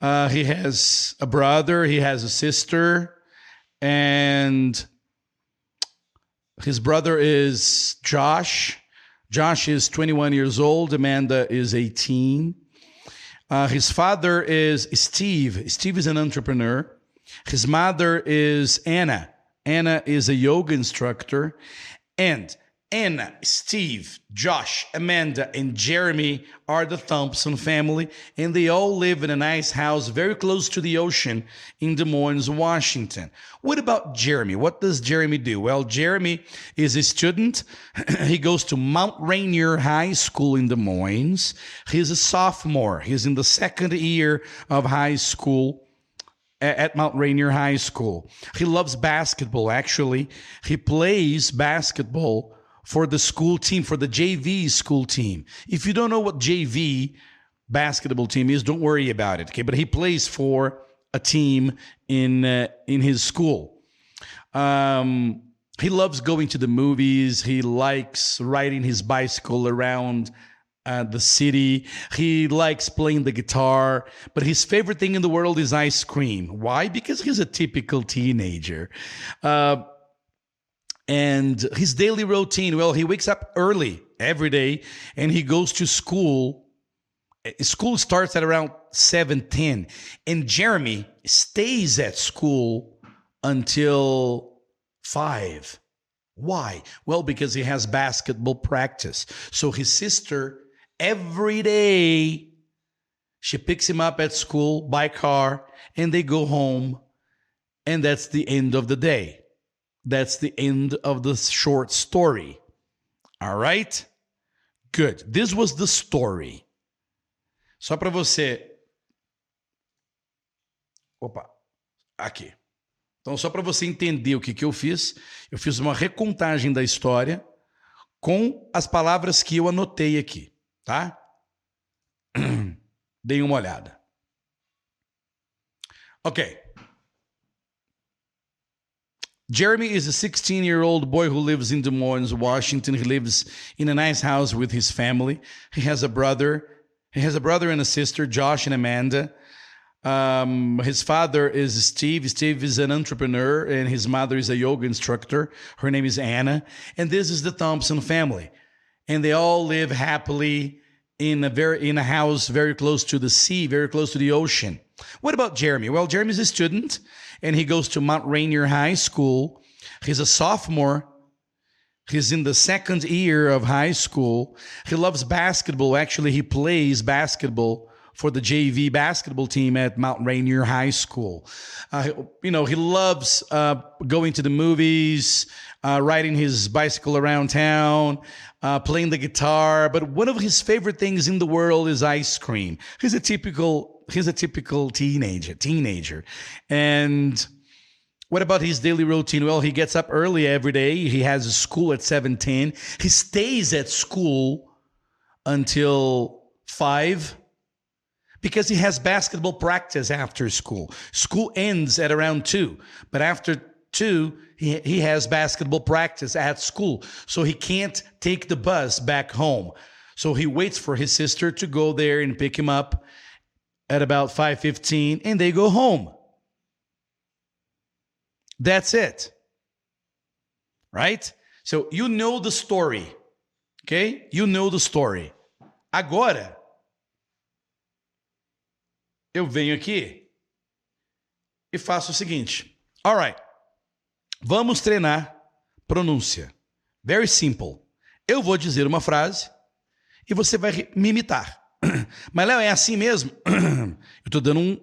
Uh, he has a brother, he has a sister, and his brother is Josh. Josh is 21 years old. Amanda is 18. Uh, his father is Steve. Steve is an entrepreneur. His mother is Anna. Anna is a yoga instructor. And Anna, Steve, Josh, Amanda, and Jeremy are the Thompson family, and they all live in a nice house very close to the ocean in Des Moines, Washington. What about Jeremy? What does Jeremy do? Well, Jeremy is a student. he goes to Mount Rainier High School in Des Moines. He's a sophomore. He's in the second year of high school at Mount Rainier High School. He loves basketball, actually. He plays basketball for the school team, for the JV school team. If you don't know what JV basketball team is, don't worry about it. Okay, but he plays for a team in uh, in his school. Um, he loves going to the movies. He likes riding his bicycle around uh, the city. He likes playing the guitar, but his favorite thing in the world is ice cream. Why? Because he's a typical teenager. Uh, and his daily routine well he wakes up early every day and he goes to school. Uh, school starts at around 7:10 and Jeremy stays at school until 5 why? Well because he has basketball practice. So his sister every day she picks him up at school by car and they go home and that's the end of the day that's the end of the short story. All right? Good. This was the story. Só para você. Opa, aqui. Então, só para você entender o que, que eu fiz, eu fiz uma recontagem da história com as palavras que eu anotei aqui, tá? Deem uma olhada. Ok. Jeremy is a 16 year old boy who lives in Des Moines, Washington. He lives in a nice house with his family. He has a brother. He has a brother and a sister, Josh and Amanda. Um, his father is Steve. Steve is an entrepreneur, and his mother is a yoga instructor. Her name is Anna. And this is the Thompson family. And they all live happily in a very in a house very close to the sea, very close to the ocean. What about Jeremy? Well, Jeremy's a student and he goes to Mount Rainier High School. He's a sophomore. He's in the second year of high school. He loves basketball. Actually, he plays basketball for the JV basketball team at Mount Rainier High School. Uh, you know, he loves uh, going to the movies, uh, riding his bicycle around town, uh, playing the guitar. But one of his favorite things in the world is ice cream. He's a typical he's a typical teenager, teenager. And what about his daily routine? Well, he gets up early every day. He has school at 7:10. He stays at school until 5 because he has basketball practice after school. School ends at around 2, but after 2, he, he has basketball practice at school. So he can't take the bus back home. So he waits for his sister to go there and pick him up at about 5:15 and they go home. That's it. Right? So you know the story. OK? You know the story. Agora eu venho aqui e faço o seguinte. All right. Vamos treinar pronúncia. Very simple. Eu vou dizer uma frase e você vai me imitar. Mas, Léo, é assim mesmo? Eu estou dando um,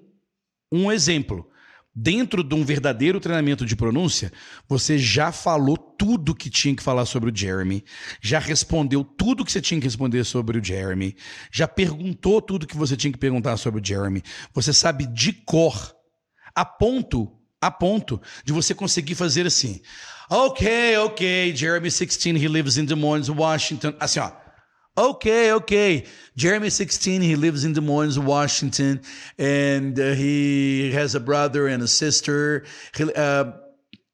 um exemplo. Dentro de um verdadeiro treinamento de pronúncia, você já falou tudo que tinha que falar sobre o Jeremy, já respondeu tudo que você tinha que responder sobre o Jeremy, já perguntou tudo que você tinha que perguntar sobre o Jeremy. Você sabe de cor, a ponto, a ponto de você conseguir fazer assim. Ok, ok, Jeremy 16, he lives in Des Moines, Washington. Assim, ó. Okay, okay. Jeremy 16, he lives in Des Moines, Washington, and uh, he has a brother and a sister. He, uh,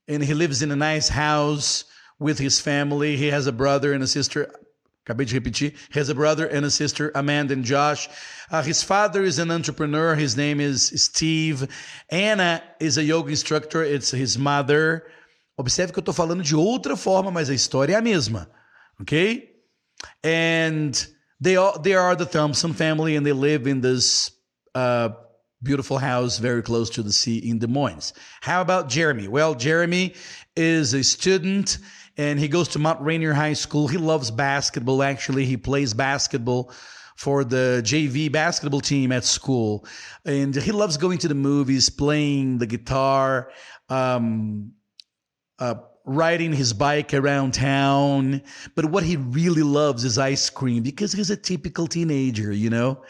and he lives in a nice house with his family. He has a brother and a sister. Acabei de repetir. He has a brother and a sister, Amanda and Josh. Uh, his father is an entrepreneur. His name is Steve. Anna is a yoga instructor. It's his mother. Observe que eu estou falando de outra forma, mas a história é a mesma. Ok? And they are they are the Thompson family, and they live in this uh, beautiful house very close to the sea in Des Moines. How about Jeremy? Well, Jeremy is a student. And he goes to Mount Rainier High School. He loves basketball. Actually, he plays basketball for the JV basketball team at school. And he loves going to the movies, playing the guitar, um, uh, riding his bike around town. But what he really loves is ice cream because he's a typical teenager, you know.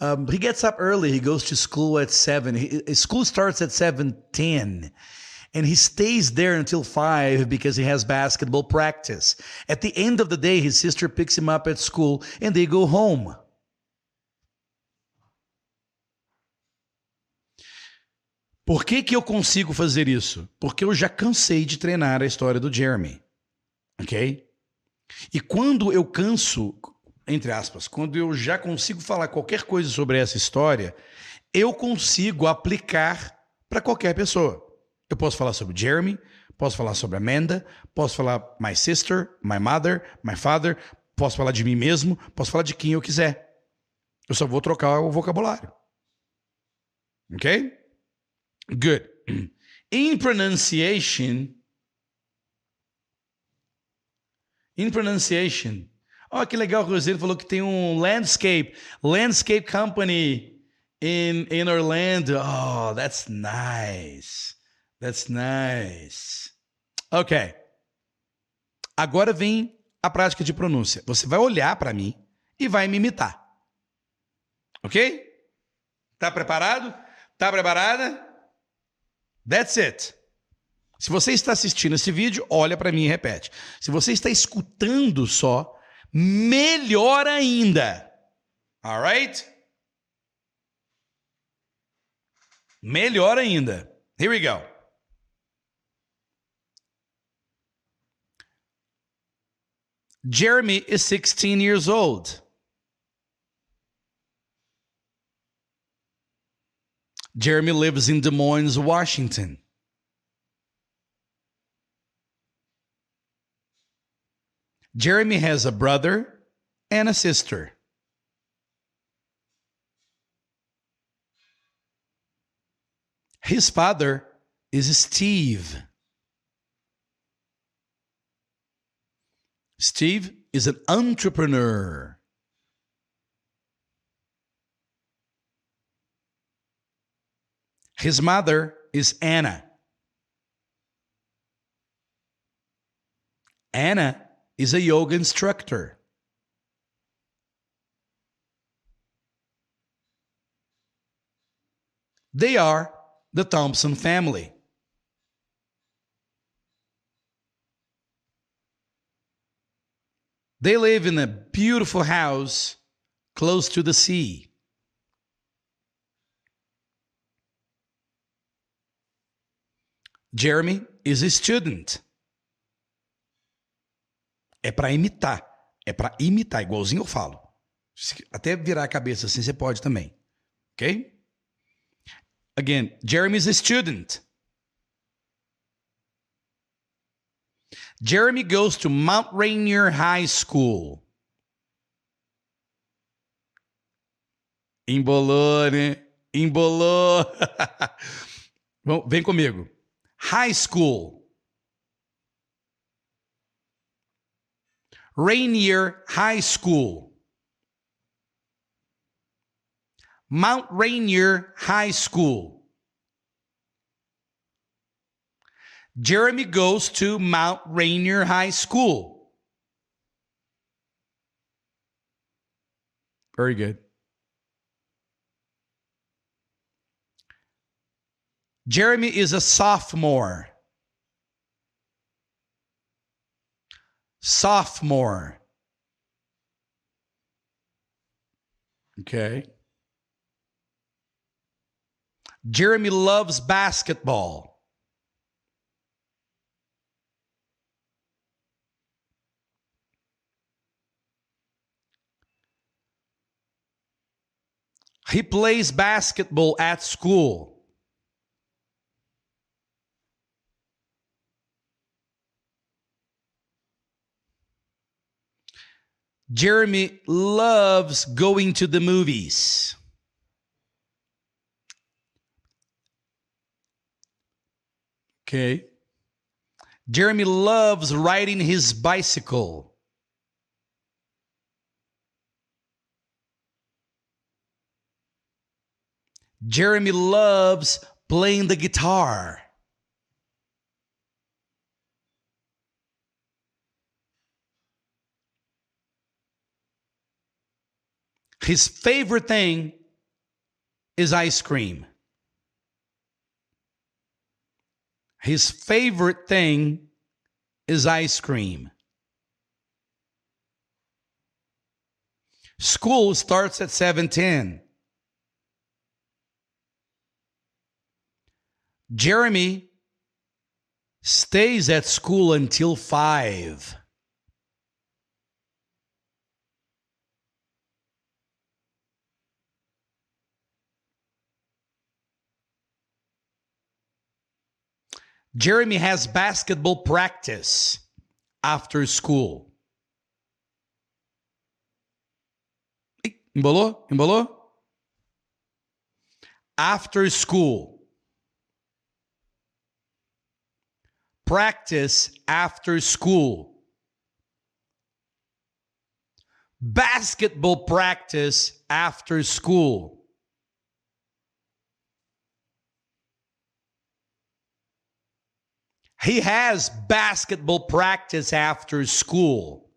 Um, he gets up early. He goes to school at seven. He, his school starts at seven ten, and he stays there until five because he has basketball practice. At the end of the day, his sister picks him up at school, and they go home. Por que, que eu consigo fazer isso? Porque eu já cansei de treinar a história do Jeremy. Ok? E quando eu canso, entre aspas, quando eu já consigo falar qualquer coisa sobre essa história, eu consigo aplicar para qualquer pessoa. Eu posso falar sobre Jeremy, posso falar sobre Amanda, posso falar my sister, my mother, my father, posso falar de mim mesmo, posso falar de quem eu quiser. Eu só vou trocar o vocabulário. Ok? Good. In pronunciation, in pronunciation. Oh, que legal o Rosendo falou que tem um landscape, landscape company in in Orlando. Oh, that's nice. That's nice. Ok. Agora vem a prática de pronúncia. Você vai olhar para mim e vai me imitar. Ok? Tá preparado? Tá preparada? That's it. Se você está assistindo esse vídeo, olha para mim e repete. Se você está escutando só, melhor ainda. Alright? Melhor ainda. Here we go. Jeremy is 16 years old. Jeremy lives in Des Moines, Washington. Jeremy has a brother and a sister. His father is Steve. Steve is an entrepreneur. His mother is Anna. Anna is a yoga instructor. They are the Thompson family. They live in a beautiful house close to the sea. Jeremy is a student. É para imitar. É para imitar, igualzinho eu falo. Até virar a cabeça assim, você pode também. Ok? Again, Jeremy is a student. Jeremy goes to Mount Rainier High School. Embolou, né? Embolou. Vem comigo. High school. Rainier High School. Mount Rainier High School. Jeremy goes to Mount Rainier High School. Very good. Jeremy is a sophomore. Sophomore. Okay. Jeremy loves basketball. He plays basketball at school. Jeremy loves going to the movies. Okay. Jeremy loves riding his bicycle. Jeremy loves playing the guitar. His favorite thing is ice cream. His favorite thing is ice cream. School starts at 7:10. Jeremy stays at school until 5. Jeremy has basketball practice after school. Embolou? Embolou? After school. Practice after school. Basketball practice after school. He has basketball practice after school.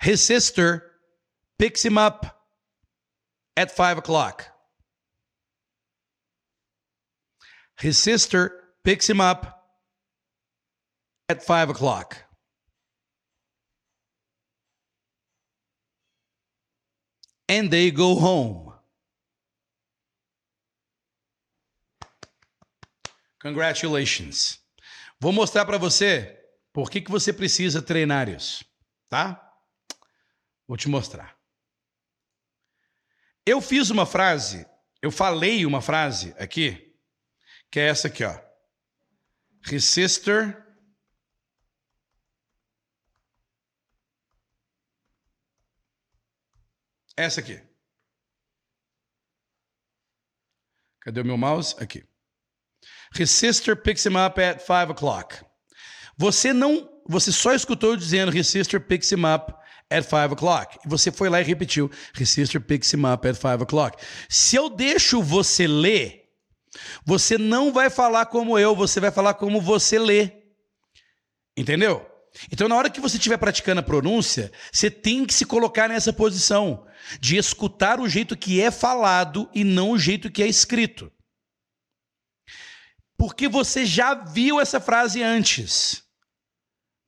His sister picks him up at five o'clock. His sister picks him up at five o'clock. And they go home. Congratulations. Vou mostrar para você por que, que você precisa treinar isso, tá? Vou te mostrar. Eu fiz uma frase, eu falei uma frase aqui, que é essa aqui, ó. Resistor Essa aqui. Cadê o meu mouse? Aqui. His sister picks him up at 5 o'clock. Você não, você só escutou dizendo his sister picks him up at 5 o'clock. E você foi lá e repetiu his sister picks him up at 5 o'clock. Se eu deixo você ler, você não vai falar como eu, você vai falar como você lê. Entendeu? Então, na hora que você estiver praticando a pronúncia, você tem que se colocar nessa posição de escutar o jeito que é falado e não o jeito que é escrito. Porque você já viu essa frase antes.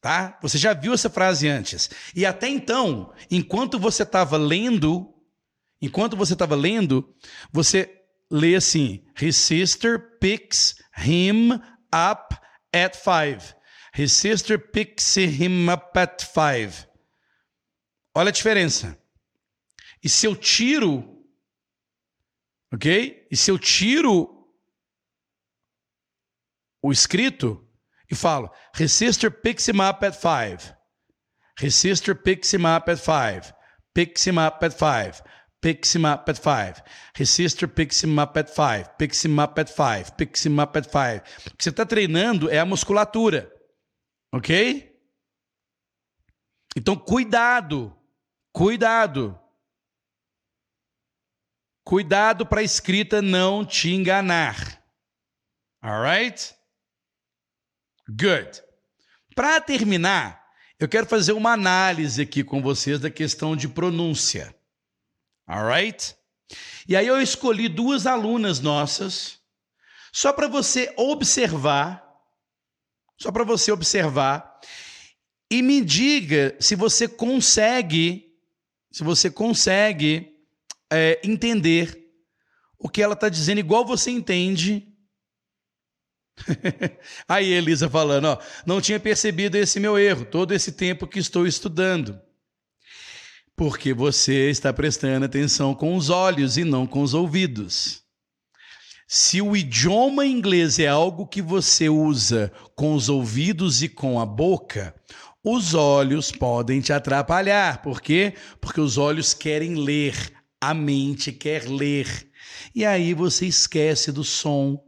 Tá? Você já viu essa frase antes. E até então, enquanto você estava lendo, enquanto você estava lendo, você lê assim: His sister picks him up at five. His sister picks him up at five. Olha a diferença. E se eu tiro, ok? E se eu tiro o escrito e falo, his sister picks him up at five. His sister picks him up at five. Picks him up at five. Picks him up at five. His sister picks him up at five. Picks him up at five. Picks him up at five. O que você está treinando é a musculatura. Ok? Então, cuidado, cuidado. Cuidado para a escrita não te enganar. Alright? Good. Para terminar, eu quero fazer uma análise aqui com vocês da questão de pronúncia. Alright? E aí eu escolhi duas alunas nossas, só para você observar, só para você observar, e me diga se você consegue, se você consegue é, entender o que ela está dizendo, igual você entende. Aí Elisa falando, ó, não tinha percebido esse meu erro todo esse tempo que estou estudando. Porque você está prestando atenção com os olhos e não com os ouvidos. Se o idioma inglês é algo que você usa com os ouvidos e com a boca, os olhos podem te atrapalhar. Por quê? Porque os olhos querem ler, a mente quer ler. E aí você esquece do som.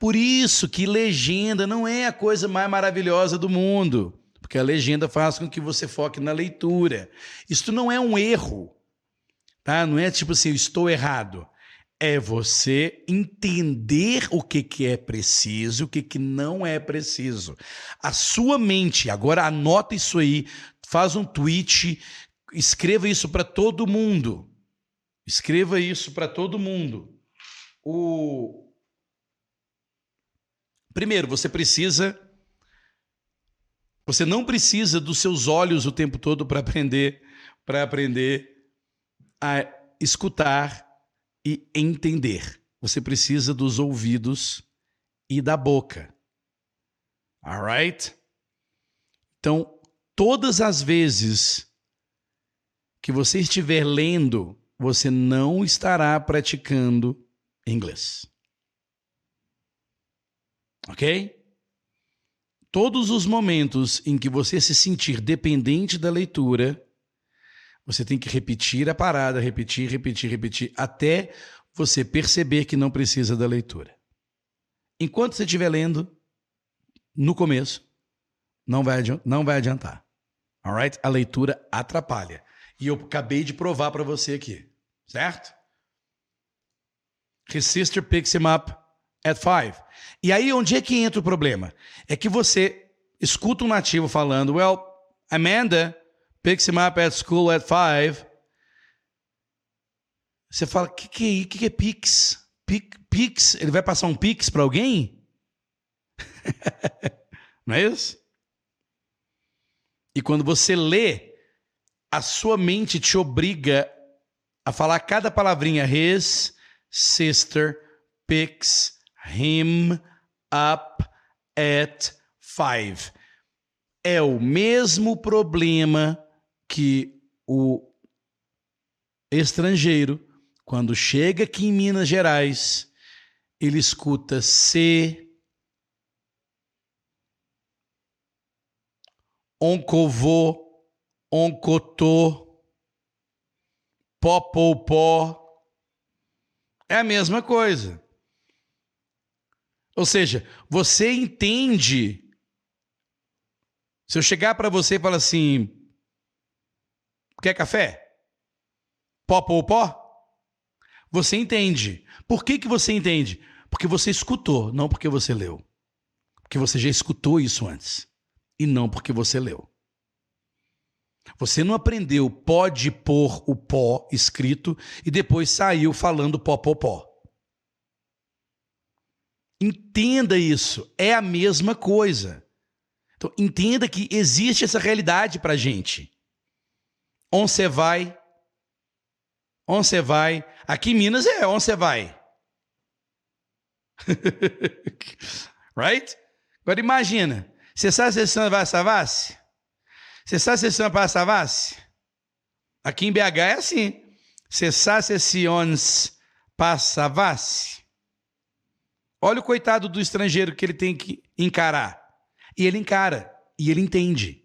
Por isso que legenda não é a coisa mais maravilhosa do mundo, porque a legenda faz com que você foque na leitura. Isso não é um erro, tá? Não é tipo assim, eu estou errado. É você entender o que, que é preciso e o que, que não é preciso. A sua mente, agora anota isso aí, faz um tweet, escreva isso para todo mundo. Escreva isso para todo mundo. O Primeiro, você precisa você não precisa dos seus olhos o tempo todo para aprender, para aprender a escutar e entender. Você precisa dos ouvidos e da boca. Alright? Então, todas as vezes que você estiver lendo você não estará praticando inglês. Ok? Todos os momentos em que você se sentir dependente da leitura, você tem que repetir a parada, repetir, repetir, repetir, até você perceber que não precisa da leitura. Enquanto você estiver lendo, no começo, não vai, não vai adiantar. Alright? A leitura atrapalha. E eu acabei de provar para você aqui. Certo? His sister picks him up at five. E aí, onde é que entra o problema? É que você escuta um nativo falando, well, Amanda picks him up at school at five. Você fala, o que, que, é, que, que é Pix? Pix? Ele vai passar um Pix para alguém? Não é isso? E quando você lê, a sua mente te obriga a falar cada palavrinha. His sister picks him up at five. É o mesmo problema que o estrangeiro, quando chega aqui em Minas Gerais, ele escuta se, oncovô, oncotô, pó, É a mesma coisa. Ou seja, você entende. Se eu chegar para você e falar assim: quer café? Pó, pó, pó? Você entende. Por que, que você entende? Porque você escutou, não porque você leu. Porque você já escutou isso antes. E não porque você leu. Você não aprendeu pode pôr o pó escrito e depois saiu falando pó, pó, pó. Entenda isso, é a mesma coisa. Então, entenda que existe essa realidade para gente. Onde você vai? Onde você vai? Aqui em Minas é onde você vai. right? Agora imagina, você sabe se você vai a Savassi? Você sabe se são para Savassi? Aqui em BH é assim. Você sabe se para Savassi? Olha o coitado do estrangeiro que ele tem que encarar. E ele encara, e ele entende.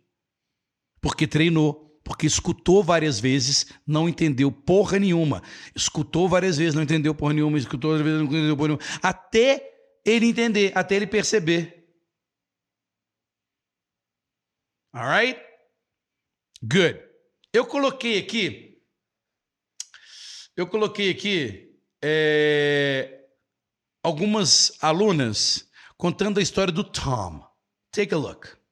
Porque treinou, porque escutou várias vezes, não entendeu porra nenhuma. Escutou várias vezes, não entendeu porra nenhuma, escutou várias vezes, não entendeu porra nenhuma. Até ele entender, até ele perceber. Alright? Good. Eu coloquei aqui. Eu coloquei aqui é, algumas alunas contando a história do Tom. Take a look.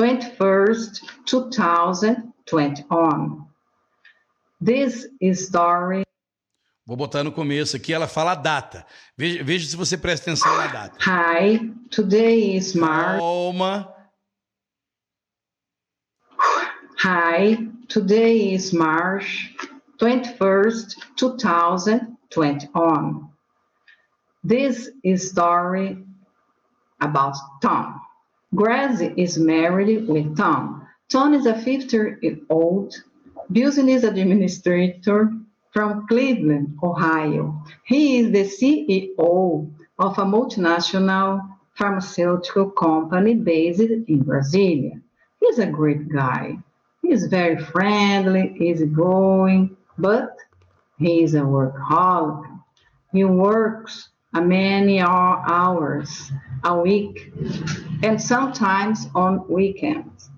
21st, 2021. This story. Vou botar no começo aqui, ela fala a data. Veja, veja se você presta atenção na data. Hi, today is March. Calma. Hi, today is March 21st, 2021. This is story about Tom. Gracie is married with Tom. Tom is a 50-year-old business administrator from Cleveland, Ohio. He is the CEO of a multinational pharmaceutical company based in Brasilia. He's a great guy. He's very friendly, easygoing, but he is a workaholic. He works many hours a week and sometimes on weekends.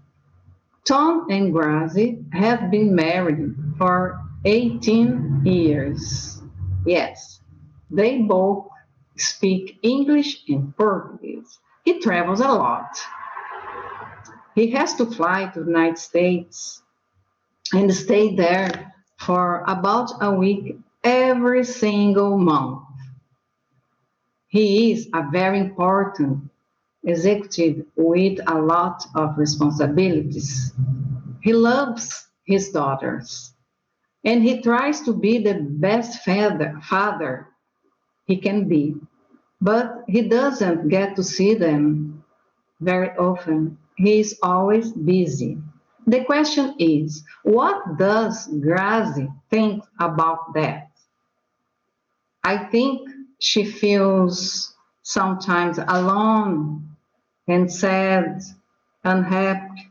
Tom and Gracie have been married for 18 years. Yes, they both speak English and Portuguese. He travels a lot he has to fly to the United States and stay there for about a week every single month. He is a very important executive with a lot of responsibilities. He loves his daughters and he tries to be the best father, father he can be, but he doesn't get to see them very often He's always busy. The question is, what does Grazi think about that? I think she feels sometimes alone and sad, unhappy,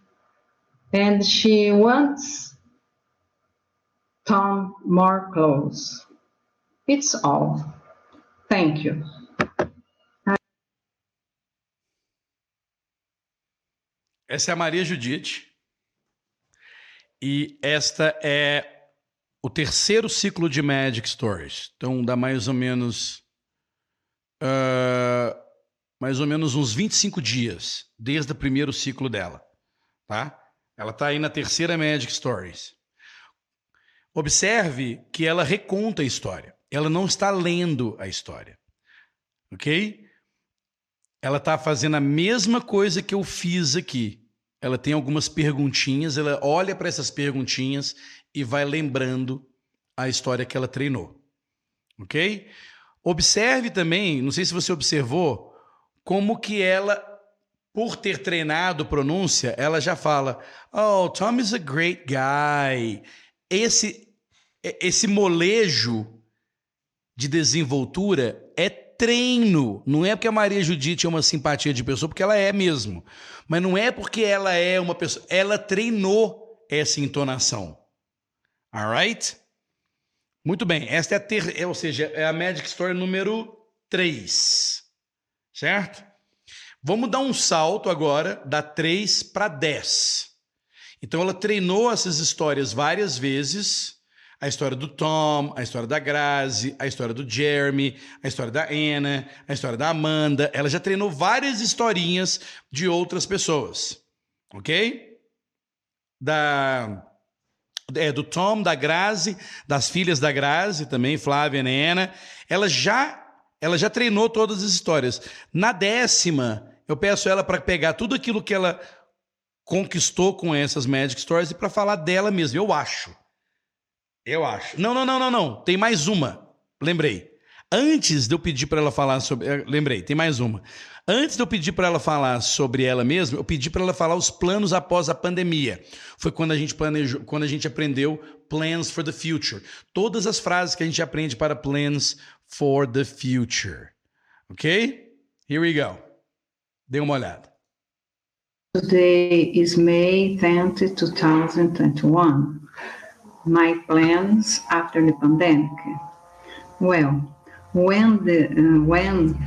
and she wants Tom more close. It's all. Thank you. Essa é a Maria Judite. E esta é o terceiro ciclo de Magic Stories. Então dá mais ou menos. Uh, mais ou menos uns 25 dias desde o primeiro ciclo dela. Tá? Ela está aí na terceira Magic Stories. Observe que ela reconta a história. Ela não está lendo a história. Ok? Ela está fazendo a mesma coisa que eu fiz aqui ela tem algumas perguntinhas, ela olha para essas perguntinhas e vai lembrando a história que ela treinou. Ok? Observe também, não sei se você observou, como que ela, por ter treinado pronúncia, ela já fala: Oh, Tom is a great guy. Esse, esse molejo de desenvoltura é treino. Não é porque a Maria Judite é uma simpatia de pessoa, porque ela é mesmo. Mas não é porque ela é uma pessoa. Ela treinou essa entonação. Alright? Muito bem. Esta é a ter... É, ou seja, é a Magic Story número 3. Certo? Vamos dar um salto agora da 3 para 10. Então ela treinou essas histórias várias vezes a história do Tom, a história da Grazi, a história do Jeremy, a história da Anna, a história da Amanda. Ela já treinou várias historinhas de outras pessoas, ok? Da é, do Tom, da Grazi, das filhas da Grazi também, Flávia e Ana. Ela já, ela já treinou todas as histórias. Na décima, eu peço ela para pegar tudo aquilo que ela conquistou com essas Magic Stories e para falar dela mesma, eu acho. Eu acho. Não, não, não, não, não. Tem mais uma. Lembrei. Antes de eu pedir para ela falar sobre. Eh, lembrei, tem mais uma. Antes de eu pedir para ela falar sobre ela mesma, eu pedi para ela falar os planos após a pandemia. Foi quando a gente planejou, quando a gente aprendeu Plans for the Future. Todas as frases que a gente aprende para Plans for the Future. Ok? Here we go. Dê uma olhada. Today is May 10, 2021. my plans after the pandemic? Well, when the uh, when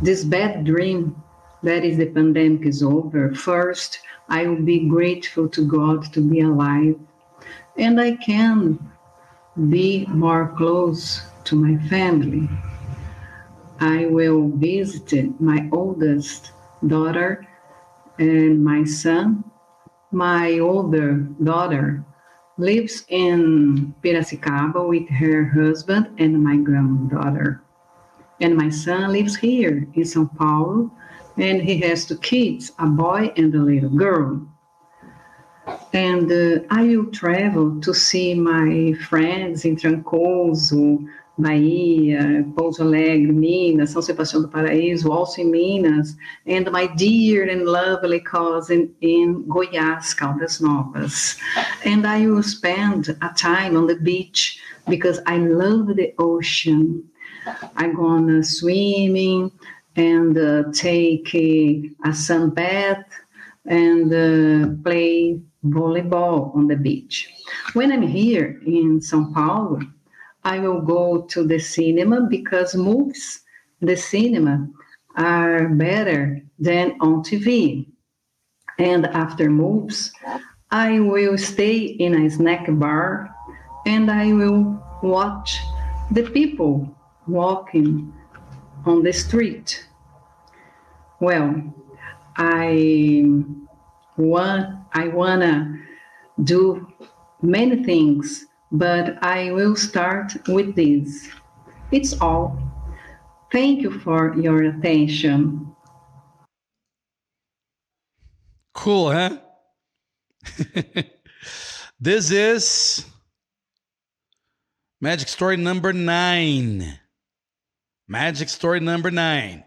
this bad dream that is the pandemic is over, first, I will be grateful to God to be alive. And I can be more close to my family. I will visit my oldest daughter and my son. My older daughter lives in Piracicaba with her husband and my granddaughter. And my son lives here in São Paulo, and he has two kids, a boy and a little girl. And uh, I will travel to see my friends in Trancoso, Bahia, Pouso Alegre, Minas, São Sebastião do Paraíso, also in Minas, and my dear and lovely cousin in Goiás, Caldas Novas. And I will spend a time on the beach because I love the ocean. I'm gonna swimming and uh, take a, a sunbath and uh, play volleyball on the beach. When I'm here in São Paulo, I will go to the cinema because movies, the cinema, are better than on TV. And after movies, I will stay in a snack bar and I will watch the people walking on the street. Well, I want I wanna do many things but I will start with this. It's all. Thank you for your attention. Cool, huh? this is Magic Story number nine. Magic Story number nine.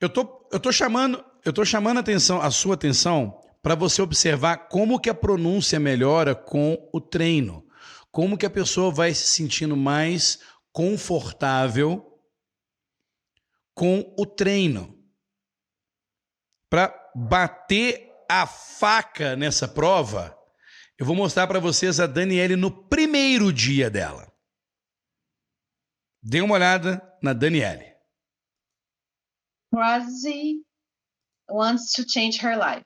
Eu tô, eu tô chamando, eu tô chamando a atenção, a sua atenção para você observar como que a pronúncia melhora com o treino como que a pessoa vai se sentindo mais confortável com o treino. Para bater a faca nessa prova, eu vou mostrar para vocês a Daniele no primeiro dia dela. Dê uma olhada na Daniele. Rosie wants to change her life.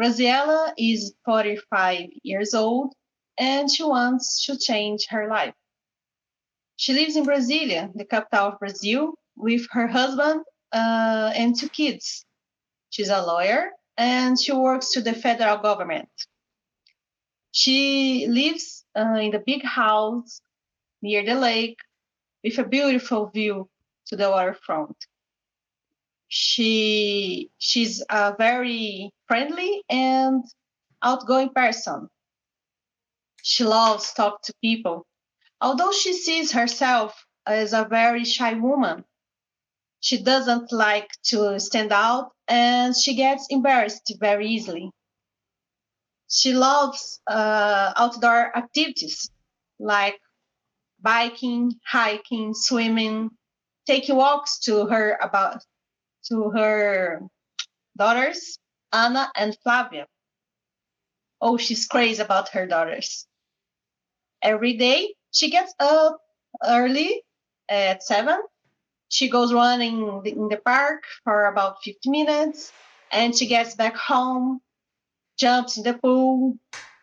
Rosiella is 45 years old and she wants to change her life. She lives in Brasilia, the capital of Brazil, with her husband uh, and two kids. She's a lawyer and she works to the federal government. She lives uh, in the big house near the lake with a beautiful view to the waterfront. She she's a very friendly and outgoing person she loves talk to people. Although she sees herself as a very shy woman, she doesn't like to stand out and she gets embarrassed very easily. She loves uh, outdoor activities like biking, hiking, swimming, taking walks to her about to her daughters, Anna and Flavia. Oh, she's crazy about her daughters every day. She gets up early at seven. She goes running in the park for about 50 minutes and she gets back home, jumps in the pool.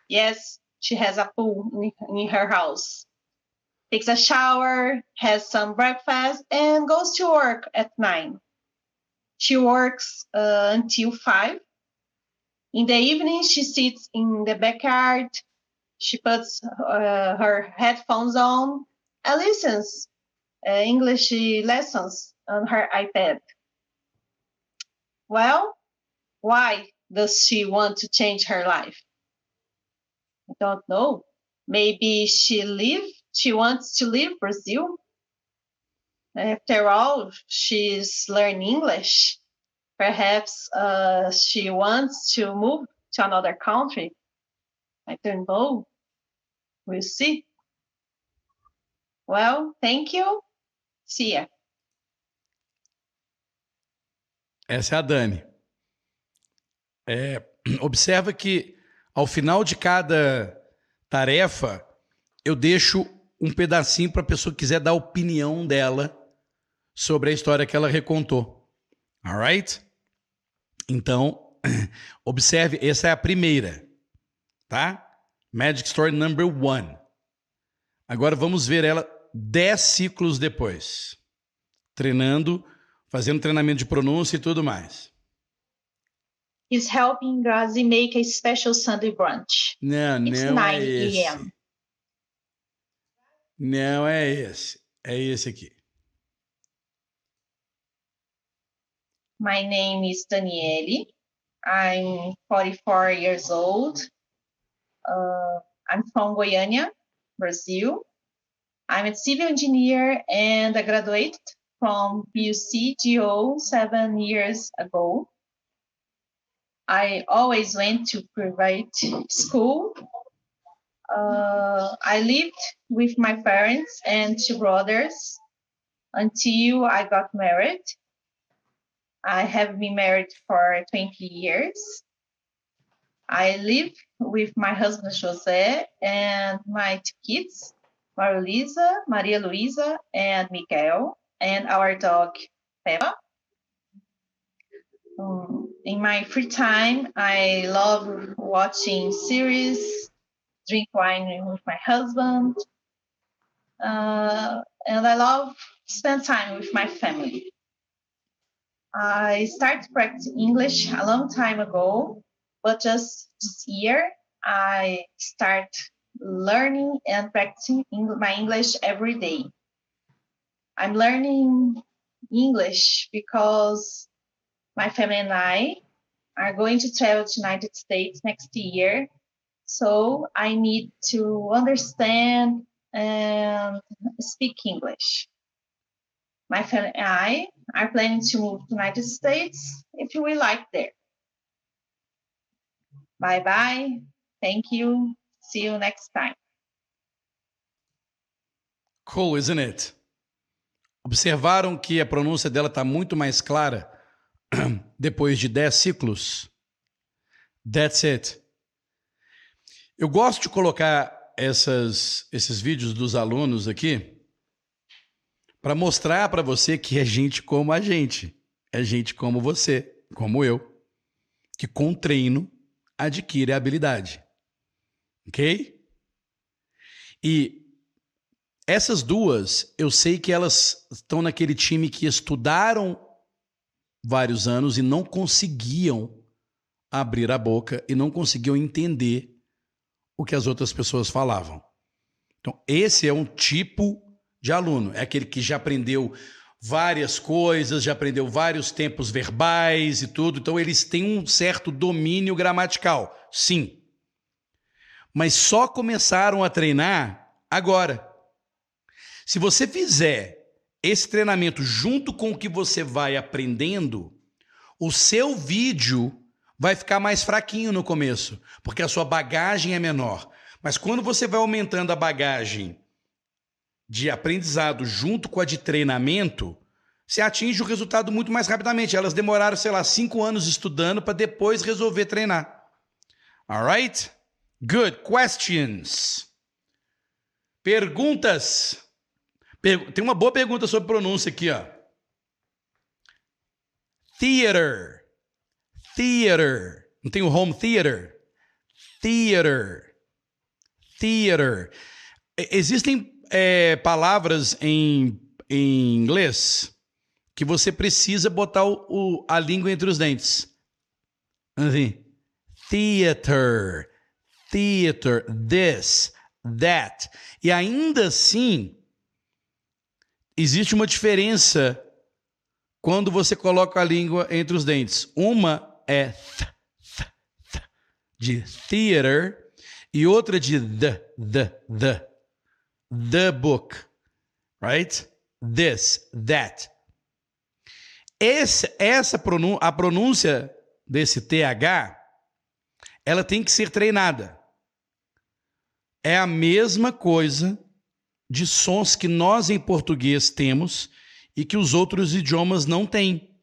Yes, she has a pool in, in her house. Takes a shower, has some breakfast, and goes to work at nine. She works uh, until five. In the evening, she sits in the backyard she puts uh, her headphones on and listens uh, English lessons on her iPad. Well, why does she want to change her life? I don't know. Maybe she live. She wants to leave Brazil. After all, she's learning English. Perhaps uh, she wants to move to another country. I don't know. We'll see. Well, thank you. See ya. Essa é a Dani. É, observa que ao final de cada tarefa, eu deixo um pedacinho para a pessoa que quiser dar a opinião dela sobre a história que ela recontou. Alright? Então, observe, essa é a primeira, tá? Magic Story number one. Agora vamos ver ela dez ciclos depois, treinando, fazendo treinamento de pronúncia e tudo mais. He's helping Grazi make a special Sunday brunch. Não, It's não é 9 esse. a.m. Não é esse. É esse aqui. My name is Daniele. I'm 44 years old. Uh, I'm from Goiânia, Brazil. I'm a civil engineer and I graduated from BUC GO seven years ago. I always went to private school. Uh, I lived with my parents and two brothers until I got married. I have been married for 20 years. I live with my husband Jose and my two kids, Maria Luisa, Maria Luisa, and Miguel, and our dog Peppa. Um, in my free time, I love watching series, drink wine with my husband, uh, and I love spend time with my family. I started practicing English a long time ago, but just this year I start learning and practicing my English every day. I'm learning English because my family and I are going to travel to United States next year. So I need to understand and speak English. My family and I are planning to move to United States if we like there. Bye bye. Thank you. See you next time. Cool, isn't it? Observaram que a pronúncia dela está muito mais clara depois de 10 ciclos? That's it. Eu gosto de colocar essas, esses vídeos dos alunos aqui para mostrar para você que é gente como a gente, é gente como você, como eu, que com treino adquire a habilidade. Ok? E essas duas, eu sei que elas estão naquele time que estudaram vários anos e não conseguiam abrir a boca e não conseguiam entender o que as outras pessoas falavam. Então, esse é um tipo de aluno, é aquele que já aprendeu várias coisas, já aprendeu vários tempos verbais e tudo, então eles têm um certo domínio gramatical, sim. Mas só começaram a treinar agora. Se você fizer esse treinamento junto com o que você vai aprendendo, o seu vídeo vai ficar mais fraquinho no começo, porque a sua bagagem é menor. Mas quando você vai aumentando a bagagem de aprendizado junto com a de treinamento, você atinge o resultado muito mais rapidamente. Elas demoraram, sei lá, cinco anos estudando para depois resolver treinar. Alright? Good. Questions. Perguntas. Per- Tem uma boa pergunta sobre pronúncia aqui, ó. Theater. Theater. Não tem o home theater? Theater. Theater. Existem é, palavras em, em inglês que você precisa botar o, o- a língua entre os dentes. Assim. Theater. Theater. This. That. E ainda assim, existe uma diferença quando você coloca a língua entre os dentes. Uma é th, th, th, de theater e outra de the, the, the. The book. Right? This, that. Esse, essa a pronúncia desse TH, ela tem que ser treinada. É a mesma coisa de sons que nós em português temos e que os outros idiomas não têm,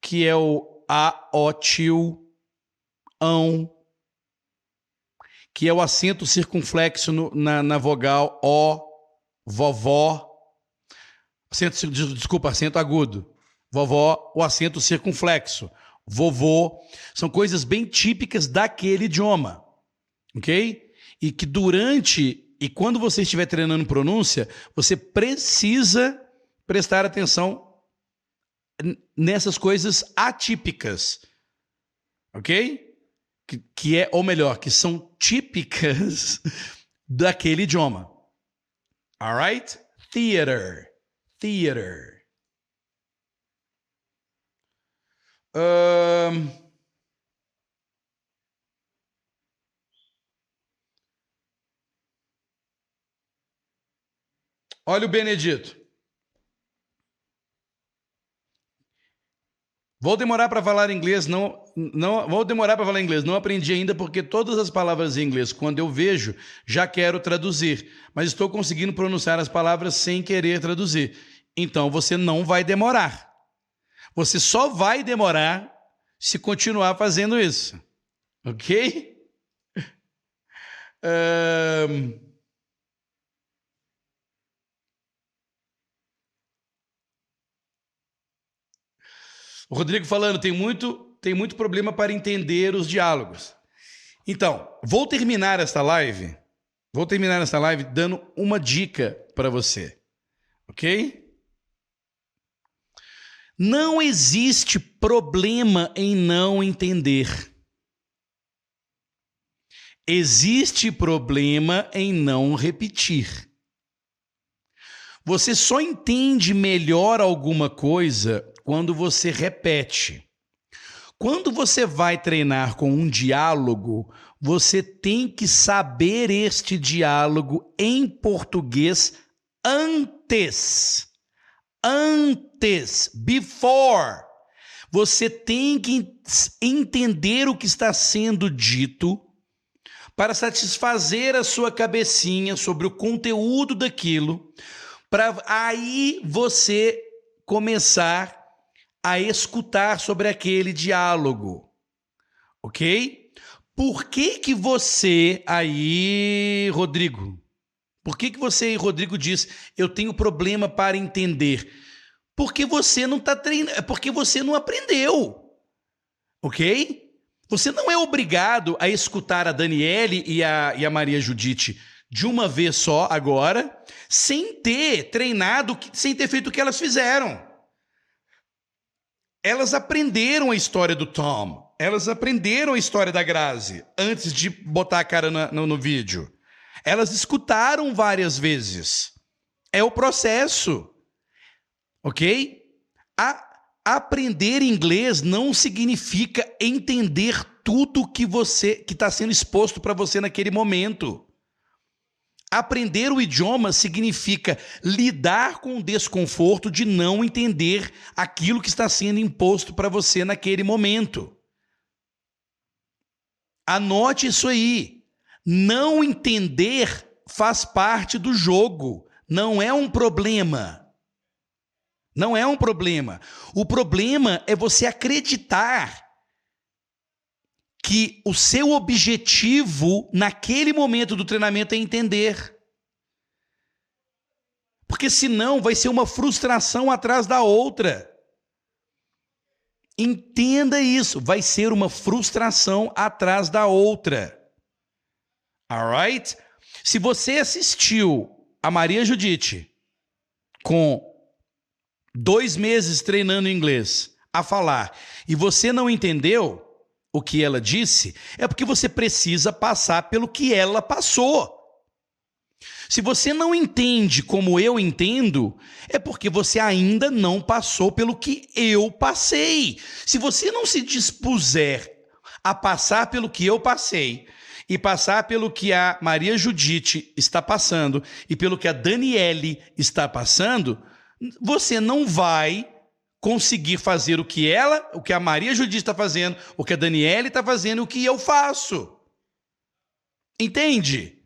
que é o a, o, tio, ão, que é o acento circunflexo no- na, na vogal o, vovó, acento, des- desculpa, acento agudo, vovó, o acento circunflexo, vovô. São coisas bem típicas daquele idioma, ok? E que durante e quando você estiver treinando pronúncia, você precisa prestar atenção nessas coisas atípicas, ok? Que é, ou melhor, que são típicas daquele idioma. Alright? Theater. Theater. Um, olha o Benedito. Vou demorar para falar inglês, não, não vou demorar para falar inglês. Não aprendi ainda porque todas as palavras em inglês, quando eu vejo, já quero traduzir, mas estou conseguindo pronunciar as palavras sem querer traduzir. Então você não vai demorar. Você só vai demorar se continuar fazendo isso, ok? Um... O Rodrigo falando, tem muito, tem muito problema para entender os diálogos. Então, vou terminar esta live, vou terminar esta live dando uma dica para você. OK? Não existe problema em não entender. Existe problema em não repetir. Você só entende melhor alguma coisa quando você repete. Quando você vai treinar com um diálogo, você tem que saber este diálogo em português antes. Antes, before. Você tem que entender o que está sendo dito para satisfazer a sua cabecinha sobre o conteúdo daquilo, para aí você começar a escutar sobre aquele diálogo. Ok? Por que que você aí, Rodrigo? Por que que você aí, Rodrigo, diz eu tenho problema para entender? Porque você não está treinando, é porque você não aprendeu. Ok? Você não é obrigado a escutar a Daniele e a, e a Maria Judite de uma vez só agora, sem ter treinado, sem ter feito o que elas fizeram elas aprenderam a história do Tom, elas aprenderam a história da Grazi antes de botar a cara no, no, vídeo. Elas escutaram várias vezes. É o processo. Ok? A, aprender inglês não significa entender tudo que você que está sendo exposto para você naquele momento. Aprender o idioma significa lidar com o desconforto de não entender aquilo que está sendo imposto para você naquele momento. Anote isso aí. Não entender faz parte do jogo, não é um problema. Não é um problema. O problema é você acreditar que o seu objetivo naquele momento do treinamento é entender. Porque senão vai ser uma frustração atrás da outra. Entenda isso, vai ser uma frustração atrás da outra. Alright? Se você assistiu a Maria Judite com dois meses treinando inglês a falar e você não entendeu, o que ela disse, é porque você precisa passar pelo que ela passou. Se você não entende como eu entendo, é porque você ainda não passou pelo que eu passei. Se você não se dispuser a passar pelo que eu passei, e passar pelo que a Maria Judite está passando e pelo que a Daniele está passando, você não vai conseguir fazer o que ela, o que a Maria Judite está fazendo, o que a Daniele está fazendo, o que eu faço. Entende?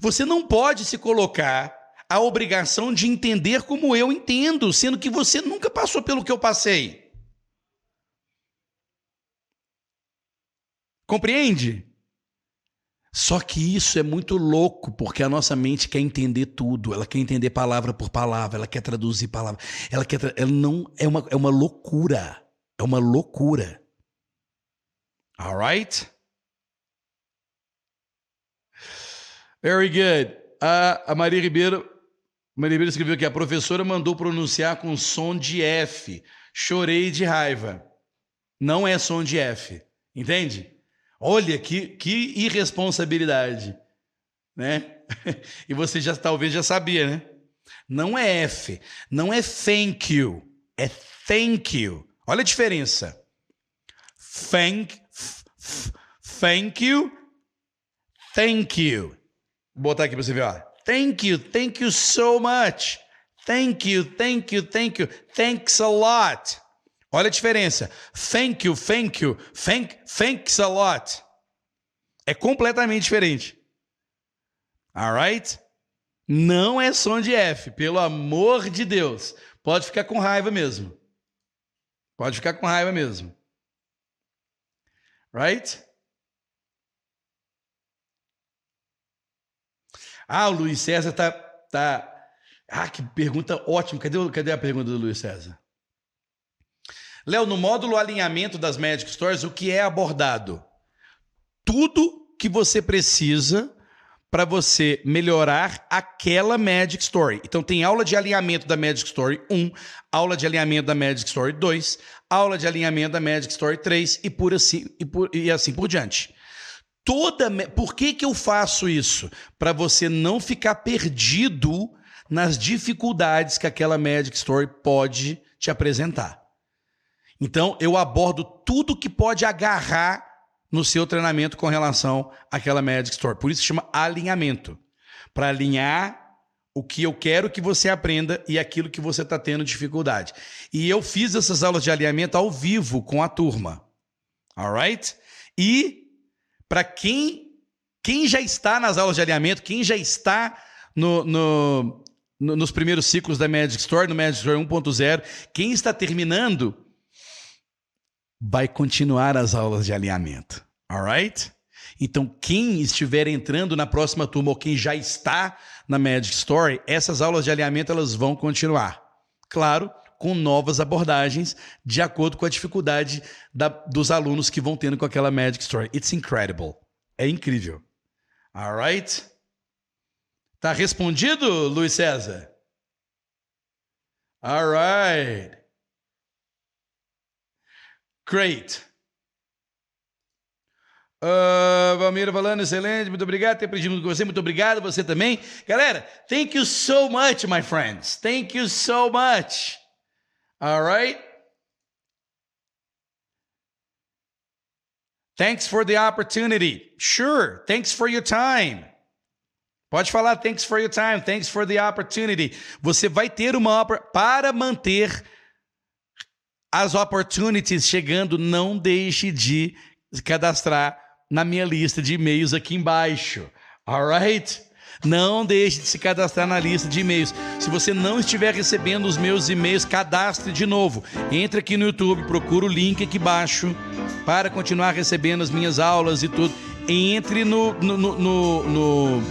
Você não pode se colocar a obrigação de entender como eu entendo, sendo que você nunca passou pelo que eu passei. Compreende? Só que isso é muito louco, porque a nossa mente quer entender tudo, ela quer entender palavra por palavra, ela quer traduzir palavra, ela quer, ela não é uma, é uma loucura, é uma loucura. All right? Very good. Uh, a Maria Ribeiro, Maria Ribeiro escreveu que a professora mandou pronunciar com som de F. Chorei de raiva. Não é som de F. Entende? Olha que, que irresponsabilidade, né? e você já talvez já sabia, né? Não é F, não é thank you, é thank you. Olha a diferença. Thank, thank you, thank you. Vou botar aqui para você ver, ó. Thank you, thank you so much. Thank you, thank you, thank you. Thanks a lot. Olha a diferença. Thank you, thank you, thank, thanks a lot. É completamente diferente. Alright? Não é som de F, pelo amor de Deus. Pode ficar com raiva mesmo. Pode ficar com raiva mesmo. Right? Ah, o Luiz César tá, tá. Ah, que pergunta ótima. Cadê, cadê a pergunta do Luiz César? Léo, no módulo alinhamento das Magic Stories, o que é abordado? Tudo que você precisa para você melhorar aquela Magic Story. Então tem aula de alinhamento da Magic Story 1, aula de alinhamento da Magic Story 2, aula de alinhamento da Magic Story 3 e por assim e, por, e assim por diante. Toda Por que que eu faço isso? Para você não ficar perdido nas dificuldades que aquela Magic Story pode te apresentar. Então, eu abordo tudo que pode agarrar no seu treinamento com relação àquela Magic Store. Por isso chama alinhamento. Para alinhar o que eu quero que você aprenda e aquilo que você está tendo dificuldade. E eu fiz essas aulas de alinhamento ao vivo com a turma. Alright? E para quem, quem já está nas aulas de alinhamento, quem já está no, no, no, nos primeiros ciclos da Magic Store, no Magic Store 1.0, quem está terminando vai continuar as aulas de alinhamento. Alright? Então, quem estiver entrando na próxima turma ou quem já está na Magic Story, essas aulas de alinhamento elas vão continuar. Claro, com novas abordagens de acordo com a dificuldade da, dos alunos que vão tendo com aquela Magic Story. It's incredible. É incrível. Alright? Tá respondido, Luiz César? Alright. Great. Uh, Valmira falando, excelente, muito obrigado ter aprendido com você, muito obrigado você também. Galera, thank you so much, my friends. Thank you so much. All right? Thanks for the opportunity. Sure. Thanks for your time. Pode falar, thanks for your time, thanks for the opportunity. Você vai ter uma para manter as opportunities chegando, não deixe de cadastrar na minha lista de e-mails aqui embaixo. Alright? Não deixe de se cadastrar na lista de e-mails. Se você não estiver recebendo os meus e-mails, cadastre de novo. Entre aqui no YouTube, procura o link aqui embaixo para continuar recebendo as minhas aulas e tudo. Entre no, no, no, no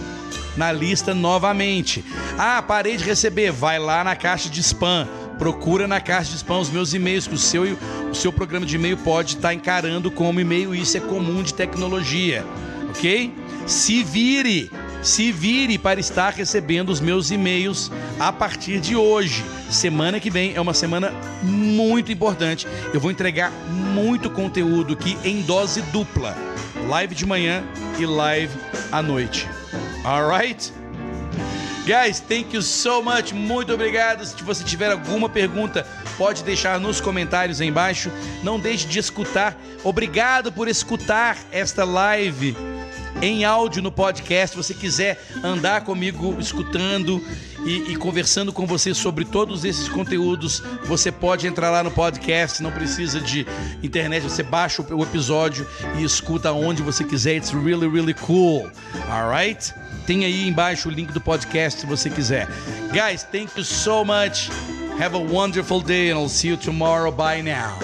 na lista novamente. Ah, parei de receber. Vai lá na caixa de spam procura na caixa de spam os meus e-mails, que o seu, o seu programa de e-mail pode estar encarando como e-mail, isso é comum de tecnologia, ok? Se vire, se vire para estar recebendo os meus e-mails a partir de hoje. Semana que vem é uma semana muito importante. Eu vou entregar muito conteúdo aqui em dose dupla. Live de manhã e live à noite. Alright? Guys, thank you so much. Muito obrigado. Se você tiver alguma pergunta, pode deixar nos comentários aí embaixo. Não deixe de escutar. Obrigado por escutar esta live em áudio no podcast. Se você quiser andar comigo escutando e, e, conversando com você sobre todos esses conteúdos, você pode entrar lá no podcast. Não precisa de internet. Você baixa o, episódio e escuta onde você quiser. It's really, really cool. Alright? Tem aí embaixo o link do podcast se você quiser. Guys, thank you so much. Have a wonderful day and I'll see you tomorrow. Bye now.